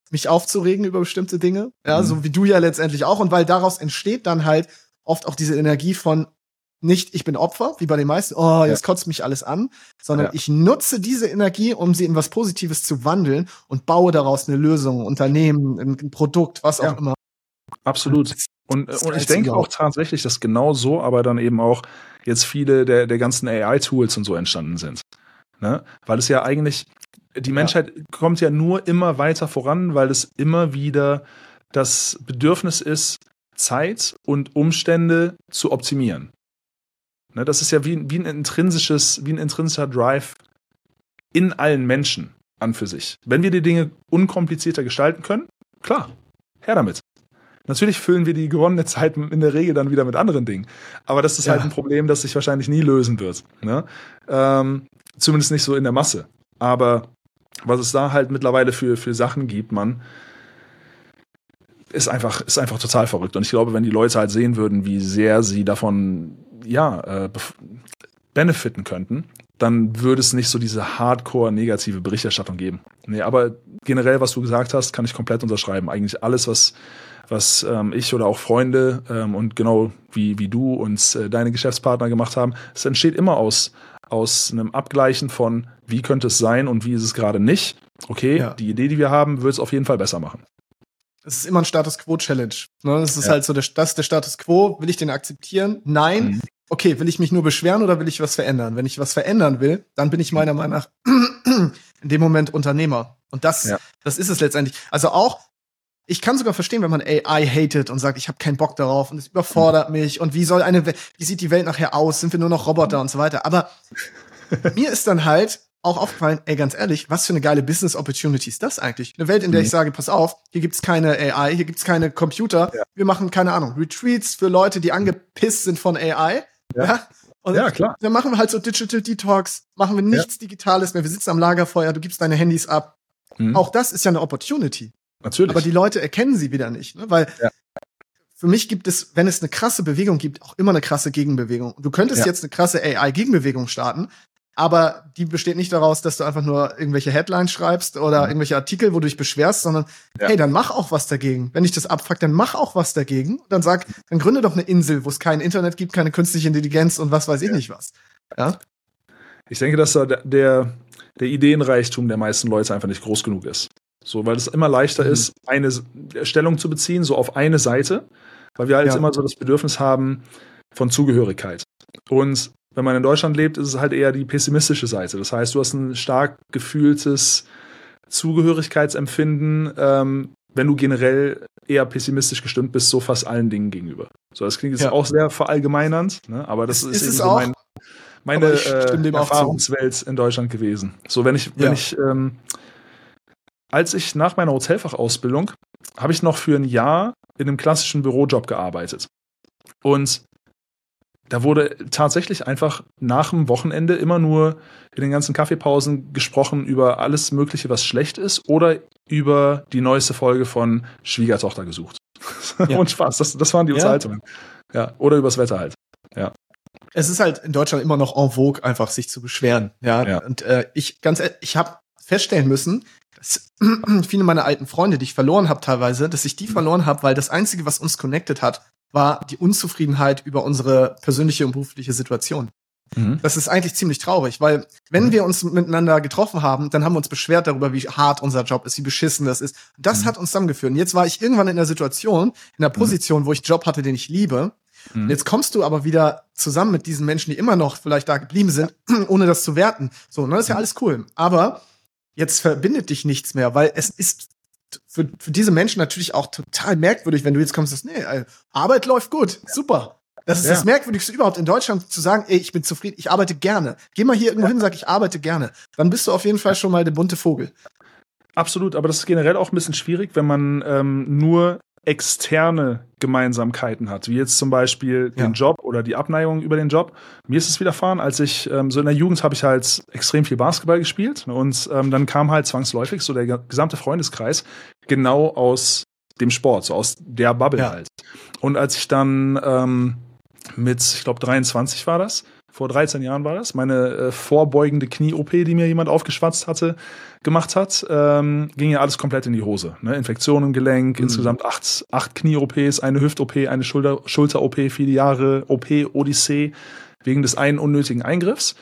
mich aufzuregen über bestimmte Dinge, ja, mhm. so wie du ja letztendlich auch. Und weil daraus entsteht dann halt oft auch diese Energie von, nicht, ich bin Opfer, wie bei den meisten, oh, jetzt ja. kotzt mich alles an, sondern ja. ich nutze diese Energie, um sie in was Positives zu wandeln und baue daraus eine Lösung, ein Unternehmen, ein Produkt, was auch immer. Absolut. Und, und ich denke auch tatsächlich, dass genau so aber dann eben auch jetzt viele der, der ganzen AI-Tools und so entstanden sind. Ne? Weil es ja eigentlich, die Menschheit ja. kommt ja nur immer weiter voran, weil es immer wieder das Bedürfnis ist, Zeit und Umstände zu optimieren. Ne, das ist ja wie, wie ein intrinsisches, wie ein intrinsischer Drive in allen Menschen an für sich. Wenn wir die Dinge unkomplizierter gestalten können, klar, her damit. Natürlich füllen wir die gewonnene Zeit in der Regel dann wieder mit anderen Dingen. Aber das ist halt ja. halt ein Problem, das sich wahrscheinlich nie lösen wird. Ne? Ähm, zumindest nicht so in der Masse. Aber was es da halt mittlerweile für, für Sachen gibt, man, ist einfach, ist einfach total verrückt. Und ich glaube, wenn die Leute halt sehen würden, wie sehr sie davon ja, äh, benefiten könnten, dann würde es nicht so diese hardcore-negative Berichterstattung geben. Nee, aber generell, was du gesagt hast, kann ich komplett unterschreiben. Eigentlich alles, was, was ähm, ich oder auch Freunde ähm, und genau wie, wie du und äh, deine Geschäftspartner gemacht haben, es entsteht immer aus, aus einem Abgleichen von, wie könnte es sein und wie ist es gerade nicht. Okay, ja. die Idee, die wir haben, wird es auf jeden Fall besser machen. Es ist immer ein Status Quo Challenge. Ne? Das ist ja. halt so, der, das ist der Status Quo. Will ich den akzeptieren? Nein. Mhm okay, will ich mich nur beschweren oder will ich was verändern? Wenn ich was verändern will, dann bin ich meiner Meinung nach in dem Moment Unternehmer. Und das, ja. das ist es letztendlich. Also auch, ich kann sogar verstehen, wenn man AI hatet und sagt, ich habe keinen Bock darauf und es überfordert mhm. mich und wie soll eine, wie sieht die Welt nachher aus? Sind wir nur noch Roboter und so weiter? Aber mir ist dann halt auch aufgefallen, ey, ganz ehrlich, was für eine geile Business Opportunity ist das eigentlich? Eine Welt, in der mhm. ich sage, pass auf, hier gibt's keine AI, hier gibt's keine Computer. Ja. Wir machen, keine Ahnung, Retreats für Leute, die angepisst sind von AI. Ja. ja? Und ja, klar. Dann machen wir halt so Digital Detox, machen wir nichts ja. Digitales mehr. Wir sitzen am Lagerfeuer, du gibst deine Handys ab. Mhm. Auch das ist ja eine Opportunity. Natürlich. Aber die Leute erkennen sie wieder nicht, ne? weil ja. für mich gibt es, wenn es eine krasse Bewegung gibt, auch immer eine krasse Gegenbewegung. Du könntest ja. jetzt eine krasse AI-Gegenbewegung starten, aber die besteht nicht daraus, dass du einfach nur irgendwelche Headlines schreibst oder mhm. irgendwelche Artikel, wo du dich beschwerst, sondern ja. hey, dann mach auch was dagegen. Wenn dich das abfuckt, dann mach auch was dagegen. Dann sag, dann gründe doch eine Insel, wo es kein Internet gibt, keine künstliche Intelligenz und was weiß ich ja. nicht was. Ja? Ich denke, dass da der, der Ideenreichtum der meisten Leute einfach nicht groß genug ist. So, weil es immer leichter mhm. ist, eine Stellung zu beziehen, so auf eine Seite, weil wir halt ja. immer so das Bedürfnis haben von Zugehörigkeit. Und wenn man in Deutschland lebt, ist es halt eher die pessimistische Seite. Das heißt, du hast ein stark gefühltes Zugehörigkeitsempfinden, ähm, wenn du generell eher pessimistisch gestimmt bist, so fast allen Dingen gegenüber. So, das klingt jetzt ja. auch sehr verallgemeinernd, ne? aber das ist, ist eben so mein, meine äh, Erfahrungswelt in Deutschland gewesen. So, wenn ich, wenn ja. ich, ähm, als ich nach meiner Hotelfachausbildung habe ich noch für ein Jahr in einem klassischen Bürojob gearbeitet. Und da wurde tatsächlich einfach nach dem Wochenende immer nur in den ganzen Kaffeepausen gesprochen über alles Mögliche, was schlecht ist, oder über die neueste Folge von Schwiegertochter gesucht. Ja. Und Spaß, das, das waren die Unterhaltungen. Ja. ja, oder übers Wetter halt. Ja. Es ist halt in Deutschland immer noch en vogue, einfach sich zu beschweren. Ja, ja. und äh, ich ganz, ehrlich, ich habe feststellen müssen, dass viele meiner alten Freunde, die ich verloren habe teilweise, dass ich die mhm. verloren habe, weil das Einzige, was uns connected hat, war die Unzufriedenheit über unsere persönliche und berufliche Situation. Mhm. Das ist eigentlich ziemlich traurig, weil wenn mhm. wir uns miteinander getroffen haben, dann haben wir uns beschwert darüber, wie hart unser Job ist, wie beschissen das ist. Das mhm. hat uns zusammengeführt. Und jetzt war ich irgendwann in der Situation, in der mhm. Position, wo ich einen Job hatte, den ich liebe. Und jetzt kommst du aber wieder zusammen mit diesen Menschen, die immer noch vielleicht da geblieben sind, ohne das zu werten. So, ne, das ist ja alles cool. Aber jetzt verbindet dich nichts mehr, weil es ist für, für diese Menschen natürlich auch total merkwürdig, wenn du jetzt kommst und sagst, nee, äh, Arbeit läuft gut, super. Das ist ja. das Merkwürdigste überhaupt in Deutschland zu sagen, ey, ich bin zufrieden, ich arbeite gerne. Geh mal hier irgendwo hin, sag, ich arbeite gerne. Dann bist du auf jeden Fall schon mal der bunte Vogel. Absolut, aber das ist generell auch ein bisschen schwierig, wenn man ähm, nur externe Gemeinsamkeiten hat, wie jetzt zum Beispiel ja. den Job oder die Abneigung über den Job. Mir ist es widerfahren, als ich ähm, so in der Jugend habe ich halt extrem viel Basketball gespielt und ähm, dann kam halt zwangsläufig so der gesamte Freundeskreis genau aus dem Sport, so aus der Bubble ja. halt. Und als ich dann ähm, mit, ich glaube 23 war das, vor 13 Jahren war das, meine äh, vorbeugende Knie-OP, die mir jemand aufgeschwatzt hatte, gemacht hat, ähm, ging ja alles komplett in die Hose. Ne? Infektionen im Gelenk, mhm. insgesamt acht, acht Knie-OPs, eine Hüft-OP, eine Schulter-OP, viele Jahre OP, Odyssee, wegen des einen unnötigen Eingriffs.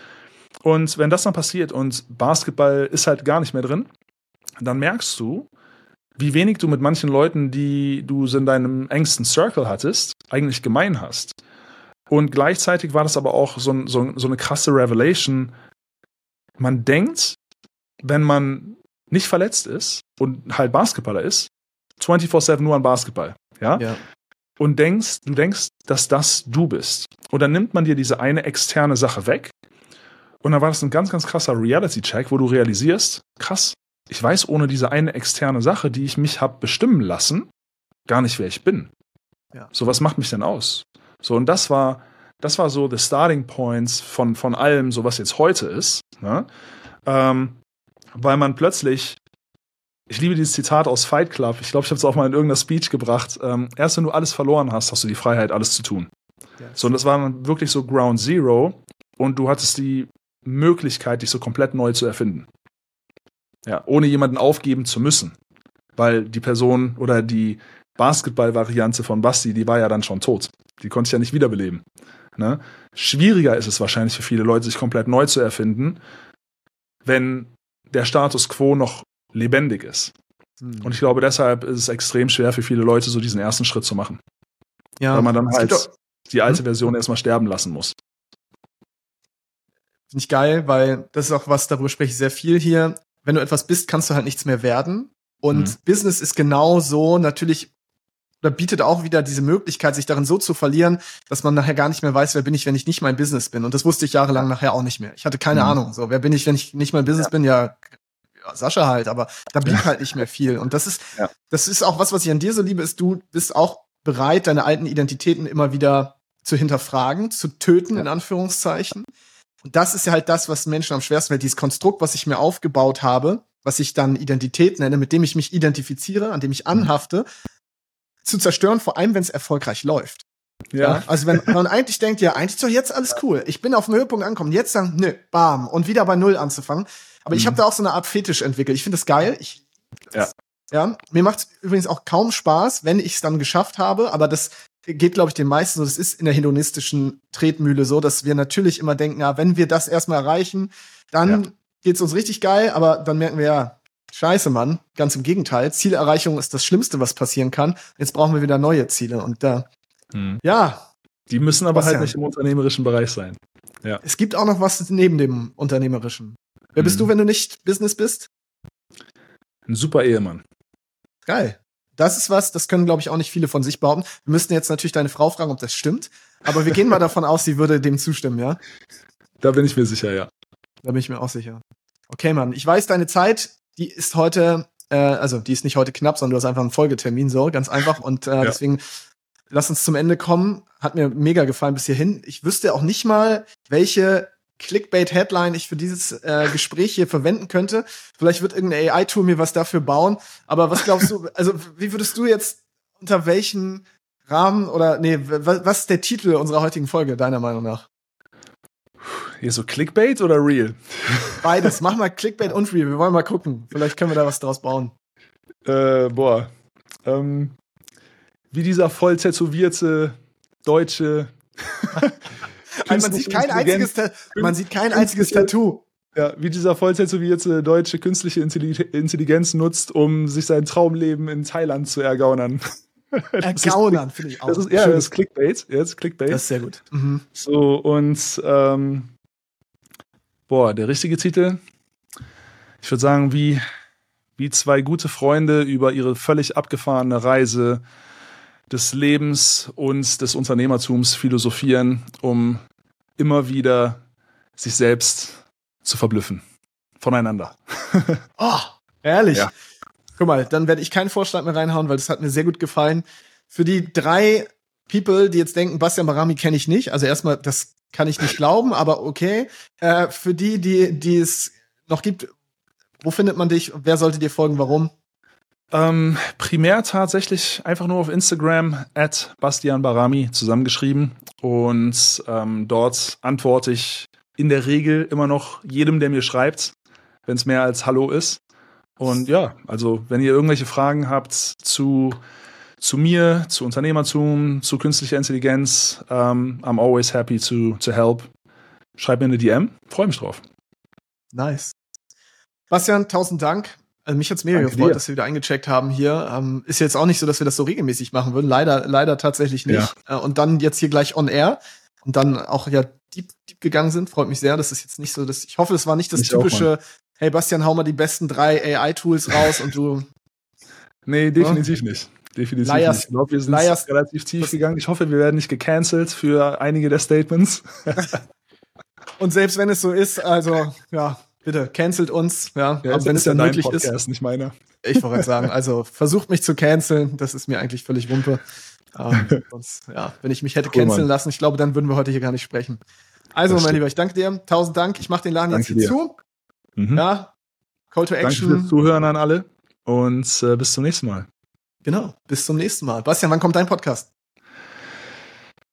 Und wenn das dann passiert und Basketball ist halt gar nicht mehr drin, dann merkst du, wie wenig du mit manchen Leuten, die du in deinem engsten Circle hattest, eigentlich gemein hast. Und gleichzeitig war das aber auch so, so, so eine krasse Revelation. Man denkt, wenn man nicht verletzt ist und halt Basketballer ist, 24-7 nur an Basketball, ja? ja? Und denkst, du denkst, dass das du bist. Und dann nimmt man dir diese eine externe Sache weg. Und dann war das ein ganz, ganz krasser Reality-Check, wo du realisierst, krass, ich weiß ohne diese eine externe Sache, die ich mich habe bestimmen lassen, gar nicht, wer ich bin. Ja. So, was macht mich denn aus? So, und das war, das war so the starting points von, von allem, so was jetzt heute ist. Ne? Ähm, weil man plötzlich, ich liebe dieses Zitat aus Fight Club, ich glaube, ich habe es auch mal in irgendeiner Speech gebracht, ähm, erst wenn du alles verloren hast, hast du die Freiheit, alles zu tun. Ja. So, und das war dann wirklich so Ground Zero und du hattest die Möglichkeit, dich so komplett neu zu erfinden. Ja, ohne jemanden aufgeben zu müssen. Weil die Person oder die Basketball-Variante von Basti, die war ja dann schon tot. Die konnte ich ja nicht wiederbeleben. Ne? Schwieriger ist es wahrscheinlich für viele Leute, sich komplett neu zu erfinden, wenn der Status quo noch lebendig ist. Hm. Und ich glaube, deshalb ist es extrem schwer für viele Leute, so diesen ersten Schritt zu machen. Ja, weil man dann halt die alte hm? Version erstmal sterben lassen muss. Finde ich geil, weil das ist auch was, darüber spreche ich sehr viel hier. Wenn du etwas bist, kannst du halt nichts mehr werden. Und mhm. Business ist genau so. Natürlich oder bietet auch wieder diese Möglichkeit, sich darin so zu verlieren, dass man nachher gar nicht mehr weiß, wer bin ich, wenn ich nicht mein Business bin. Und das wusste ich jahrelang nachher auch nicht mehr. Ich hatte keine mhm. Ahnung. So, wer bin ich, wenn ich nicht mein Business ja. bin? Ja, ja, Sascha halt, aber da blieb ja. halt nicht mehr viel. Und das ist, das ist auch was, was ich an dir so liebe, ist, du bist auch bereit, deine alten Identitäten immer wieder zu hinterfragen, zu töten, in Anführungszeichen. Und das ist ja halt das, was Menschen am schwersten fällt, dieses Konstrukt, was ich mir aufgebaut habe, was ich dann Identität nenne, mit dem ich mich identifiziere, an dem ich anhafte, zu zerstören, vor allem wenn es erfolgreich läuft. Ja. ja. Also wenn man eigentlich denkt, ja, eigentlich ist doch jetzt alles cool. Ich bin auf dem Höhepunkt angekommen. Jetzt sagen, nö, bam, und wieder bei Null anzufangen. Aber mhm. ich habe da auch so eine Art Fetisch entwickelt. Ich finde das geil. Ich, ja. Ja, mir macht übrigens auch kaum Spaß, wenn ich es dann geschafft habe, aber das geht, glaube ich, den meisten so. Das ist in der hedonistischen Tretmühle so, dass wir natürlich immer denken, ja, wenn wir das erstmal erreichen, dann ja. geht's uns richtig geil, aber dann merken wir ja, Scheiße, Mann. Ganz im Gegenteil. Zielerreichung ist das Schlimmste, was passieren kann. Jetzt brauchen wir wieder neue Ziele. Und da, hm. ja. Die müssen aber halt ja. nicht im unternehmerischen Bereich sein. Ja. Es gibt auch noch was neben dem unternehmerischen. Wer hm. bist du, wenn du nicht Business bist? Ein super Ehemann. Geil. Das ist was, das können, glaube ich, auch nicht viele von sich behaupten. Wir müssten jetzt natürlich deine Frau fragen, ob das stimmt. Aber wir gehen mal davon aus, sie würde dem zustimmen, ja? Da bin ich mir sicher, ja. Da bin ich mir auch sicher. Okay, Mann. Ich weiß, deine Zeit die ist heute, äh, also die ist nicht heute knapp, sondern du hast einfach einen Folgetermin, so ganz einfach. Und äh, ja. deswegen lass uns zum Ende kommen. Hat mir mega gefallen bis hierhin. Ich wüsste auch nicht mal, welche Clickbait-Headline ich für dieses äh, Gespräch hier verwenden könnte. Vielleicht wird irgendein AI-Tool mir was dafür bauen. Aber was glaubst du, also wie würdest du jetzt unter welchen Rahmen oder nee, was, was ist der Titel unserer heutigen Folge, deiner Meinung nach? Hier so Clickbait oder Real? Beides. Mach mal Clickbait und Real. Wir wollen mal gucken. Vielleicht können wir da was draus bauen. Äh, boah. Ähm, wie dieser voll tätowierte deutsche. man sieht kein einziges, man sieht kein einziges Tattoo. Ja, wie dieser voll tätowierte deutsche künstliche Intelligenz nutzt, um sich sein Traumleben in Thailand zu ergaunern. Ergaunern, finde ich auch. Das ist, ja, das ist Clickbait. Ja, das ist Clickbait. Das ist sehr gut. Mhm. So, und ähm, boah, der richtige Titel. Ich würde sagen, wie, wie zwei gute Freunde über ihre völlig abgefahrene Reise des Lebens und des Unternehmertums philosophieren, um immer wieder sich selbst zu verblüffen. Voneinander. oh, ehrlich. Ja. Guck mal, dann werde ich keinen Vorschlag mehr reinhauen, weil das hat mir sehr gut gefallen. Für die drei People, die jetzt denken, Bastian Barami kenne ich nicht, also erstmal, das kann ich nicht glauben, aber okay. Äh, für die, die, die es noch gibt, wo findet man dich? Wer sollte dir folgen? Warum? Ähm, primär tatsächlich einfach nur auf Instagram at Bastian Barami zusammengeschrieben. Und ähm, dort antworte ich in der Regel immer noch jedem, der mir schreibt, wenn es mehr als Hallo ist. Und ja, also wenn ihr irgendwelche Fragen habt zu, zu mir, zu Unternehmertum, zu künstlicher Intelligenz, um, ähm, I'm always happy to, to help. Schreibt mir eine DM, freue mich drauf. Nice. Bastian, tausend Dank. Also mich hat's mega Danke gefreut, dir. dass wir wieder eingecheckt haben hier. Ähm, ist jetzt auch nicht so, dass wir das so regelmäßig machen würden. Leider, leider tatsächlich nicht. Ja. Äh, und dann jetzt hier gleich on air und dann auch ja deep, deep gegangen sind. Freut mich sehr. Das ist jetzt nicht so, dass ich hoffe, es war nicht das ich typische, hey Bastian, hau mal die besten drei AI-Tools raus und du. Nee, definitiv ja? nicht. Definitiv Liars, nicht. Ich glaube, wir sind Liars, relativ tief gegangen. Ich hoffe, wir werden nicht gecancelt für einige der Statements. und selbst wenn es so ist, also ja, bitte, cancelt uns, ja, ja wenn es ja möglich Podcast, ist. nicht meiner. Ich wollte sagen, also versucht mich zu canceln, das ist mir eigentlich völlig wumpe. Ähm, sonst, ja, wenn ich mich hätte cool, canceln Mann. lassen, ich glaube, dann würden wir heute hier gar nicht sprechen. Also, mein Lieber, ich danke dir. Tausend Dank. Ich mache den Laden danke jetzt hier dir. zu. Mhm. Ja, Call to Action. Danke fürs Zuhören an alle und äh, bis zum nächsten Mal. Genau, bis zum nächsten Mal. Bastian, wann kommt dein Podcast?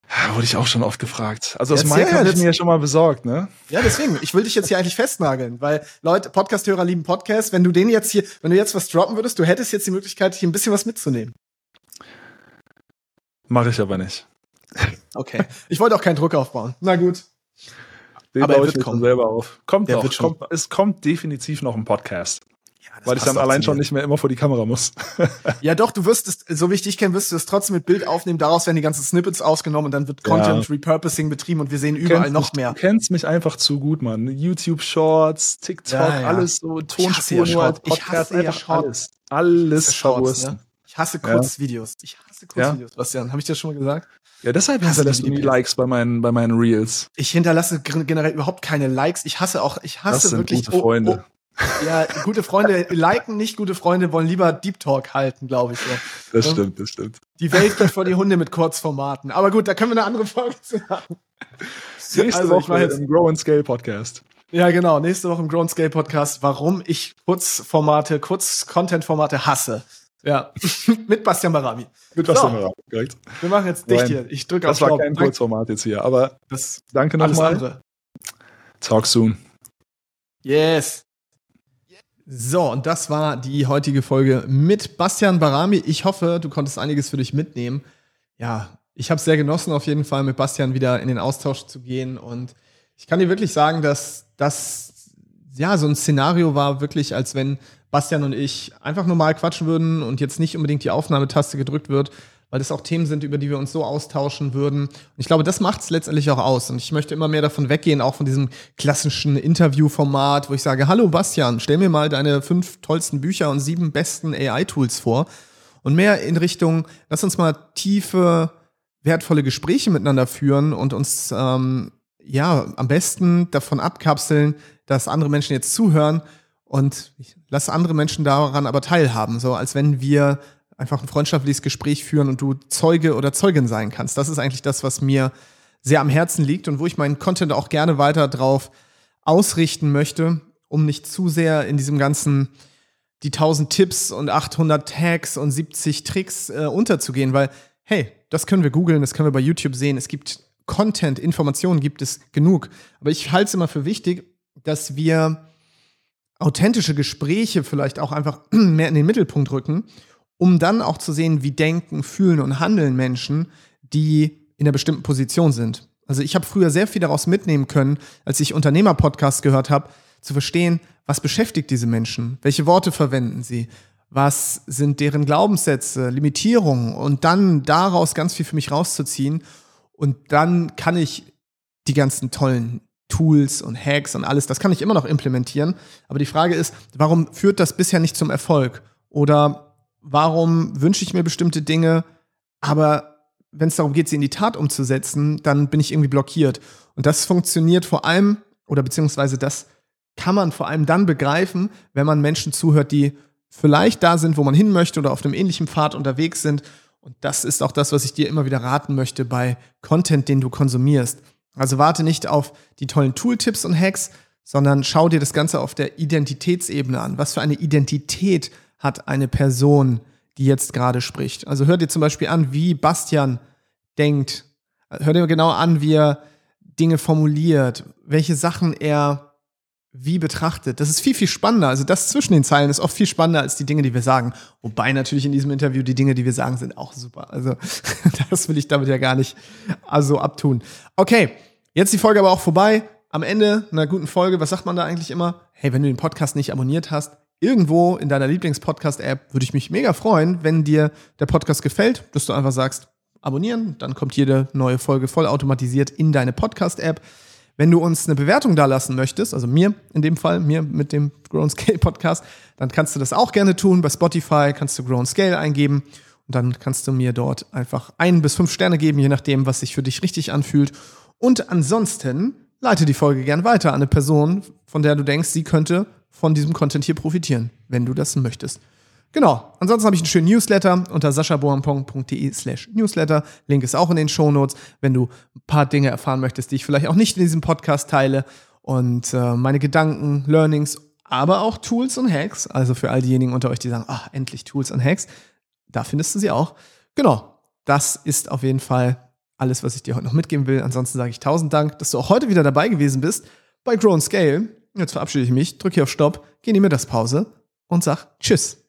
Ja, wurde ich auch schon oft gefragt. Also das Mike habe ich mir ja schon mal besorgt, ne? Ja, deswegen. Ich will dich jetzt hier eigentlich festnageln, weil Leute, Podcasthörer lieben Podcasts. Wenn du den jetzt hier, wenn du jetzt was droppen würdest, du hättest jetzt die Möglichkeit, hier ein bisschen was mitzunehmen. Mache ich aber nicht. Okay. Ich wollte auch keinen Druck aufbauen. Na gut. Den aber baue ich mir selber auf. Kommt Der noch. Kommt, es kommt definitiv noch ein Podcast. Ja, weil ich dann allein schon nicht mehr immer vor die Kamera muss. ja, doch, du wirst es, so wie ich dich kenne, wirst du es trotzdem mit Bild aufnehmen. Daraus werden die ganzen Snippets ausgenommen und dann wird Content ja. Repurposing betrieben und wir sehen überall noch mehr. Du kennst mich einfach zu gut, Mann. YouTube Shorts, TikTok, ja, alles so, Tonspuren nur als Podcast, einfach alles. Alles Shorts, ne? Ich hasse Kurzvideos. Ich hasse Kurzvideos, Bastian. Habe ich dir schon mal gesagt? Ja, deshalb hinterlässt du nie Likes bei meinen, bei meinen Reels. Ich hinterlasse generell überhaupt keine Likes. Ich hasse auch, ich hasse das sind wirklich. Gute Freunde. Oh, oh, ja, gute Freunde liken nicht, gute Freunde wollen lieber Deep Talk halten, glaube ich. So. Das ja? stimmt, das stimmt. Die Welt geht vor die Hunde mit Kurzformaten. Aber gut, da können wir eine andere Folge zu machen. Nächste also, Woche jetzt, im Grow and Scale Podcast. Ja, genau. Nächste Woche im Grow and Scale Podcast, warum ich Kurzformate, Kurz-Content-Formate hasse. Ja, mit Bastian Barami. Mit Bastian so. Barami, korrekt. Wir machen jetzt dicht hier. Ich drücke auf Das war kein Kurzformat jetzt hier, aber das danke nochmal. Talk soon. Yes. So, und das war die heutige Folge mit Bastian Barami. Ich hoffe, du konntest einiges für dich mitnehmen. Ja, ich habe es sehr genossen, auf jeden Fall mit Bastian wieder in den Austausch zu gehen. Und ich kann dir wirklich sagen, dass das ja so ein Szenario war, wirklich, als wenn Bastian und ich einfach normal quatschen würden und jetzt nicht unbedingt die Aufnahmetaste gedrückt wird, weil das auch Themen sind, über die wir uns so austauschen würden. Und ich glaube, das macht es letztendlich auch aus. Und ich möchte immer mehr davon weggehen, auch von diesem klassischen Interviewformat, wo ich sage, hallo Bastian, stell mir mal deine fünf tollsten Bücher und sieben besten AI-Tools vor. Und mehr in Richtung, lass uns mal tiefe, wertvolle Gespräche miteinander führen und uns ähm, ja am besten davon abkapseln, dass andere Menschen jetzt zuhören und ich lasse andere Menschen daran aber teilhaben, so als wenn wir einfach ein freundschaftliches Gespräch führen und du Zeuge oder Zeugin sein kannst. Das ist eigentlich das, was mir sehr am Herzen liegt und wo ich meinen Content auch gerne weiter drauf ausrichten möchte, um nicht zu sehr in diesem ganzen die 1000 Tipps und 800 Tags und 70 Tricks äh, unterzugehen, weil hey, das können wir googeln, das können wir bei YouTube sehen. Es gibt Content, Informationen gibt es genug. Aber ich halte es immer für wichtig, dass wir authentische Gespräche vielleicht auch einfach mehr in den Mittelpunkt rücken, um dann auch zu sehen, wie denken, fühlen und handeln Menschen, die in einer bestimmten Position sind. Also ich habe früher sehr viel daraus mitnehmen können, als ich Unternehmer-Podcasts gehört habe, zu verstehen, was beschäftigt diese Menschen, welche Worte verwenden sie, was sind deren Glaubenssätze, Limitierungen? Und dann daraus ganz viel für mich rauszuziehen. Und dann kann ich die ganzen tollen Tools und Hacks und alles, das kann ich immer noch implementieren. Aber die Frage ist, warum führt das bisher nicht zum Erfolg? Oder warum wünsche ich mir bestimmte Dinge, aber wenn es darum geht, sie in die Tat umzusetzen, dann bin ich irgendwie blockiert. Und das funktioniert vor allem, oder beziehungsweise das kann man vor allem dann begreifen, wenn man Menschen zuhört, die vielleicht da sind, wo man hin möchte oder auf einem ähnlichen Pfad unterwegs sind und das ist auch das, was ich dir immer wieder raten möchte bei Content, den du konsumierst. Also warte nicht auf die tollen Tooltips und Hacks, sondern schau dir das Ganze auf der Identitätsebene an. Was für eine Identität hat eine Person, die jetzt gerade spricht? Also hör dir zum Beispiel an, wie Bastian denkt. Hör dir genau an, wie er Dinge formuliert, welche Sachen er wie betrachtet. Das ist viel, viel spannender. Also das zwischen den Zeilen ist oft viel spannender als die Dinge, die wir sagen. Wobei natürlich in diesem Interview die Dinge, die wir sagen, sind auch super. Also das will ich damit ja gar nicht also abtun. Okay, jetzt die Folge aber auch vorbei. Am Ende einer guten Folge, was sagt man da eigentlich immer? Hey, wenn du den Podcast nicht abonniert hast, irgendwo in deiner Lieblings-Podcast-App, würde ich mich mega freuen, wenn dir der Podcast gefällt, dass du einfach sagst, abonnieren, dann kommt jede neue Folge vollautomatisiert in deine Podcast-App. Wenn du uns eine Bewertung da lassen möchtest, also mir in dem Fall, mir mit dem Grown Scale Podcast, dann kannst du das auch gerne tun. Bei Spotify kannst du Grown Scale eingeben und dann kannst du mir dort einfach ein bis fünf Sterne geben, je nachdem, was sich für dich richtig anfühlt. Und ansonsten leite die Folge gern weiter an eine Person, von der du denkst, sie könnte von diesem Content hier profitieren, wenn du das möchtest. Genau. Ansonsten habe ich einen schönen Newsletter unter saschaboampong.de slash Newsletter. Link ist auch in den Show Notes, wenn du ein paar Dinge erfahren möchtest, die ich vielleicht auch nicht in diesem Podcast teile. Und äh, meine Gedanken, Learnings, aber auch Tools und Hacks. Also für all diejenigen unter euch, die sagen, ach, endlich Tools und Hacks. Da findest du sie auch. Genau. Das ist auf jeden Fall alles, was ich dir heute noch mitgeben will. Ansonsten sage ich tausend Dank, dass du auch heute wieder dabei gewesen bist bei Grow Scale. Jetzt verabschiede ich mich, drücke hier auf Stopp, gehe in die Mittagspause und sag Tschüss.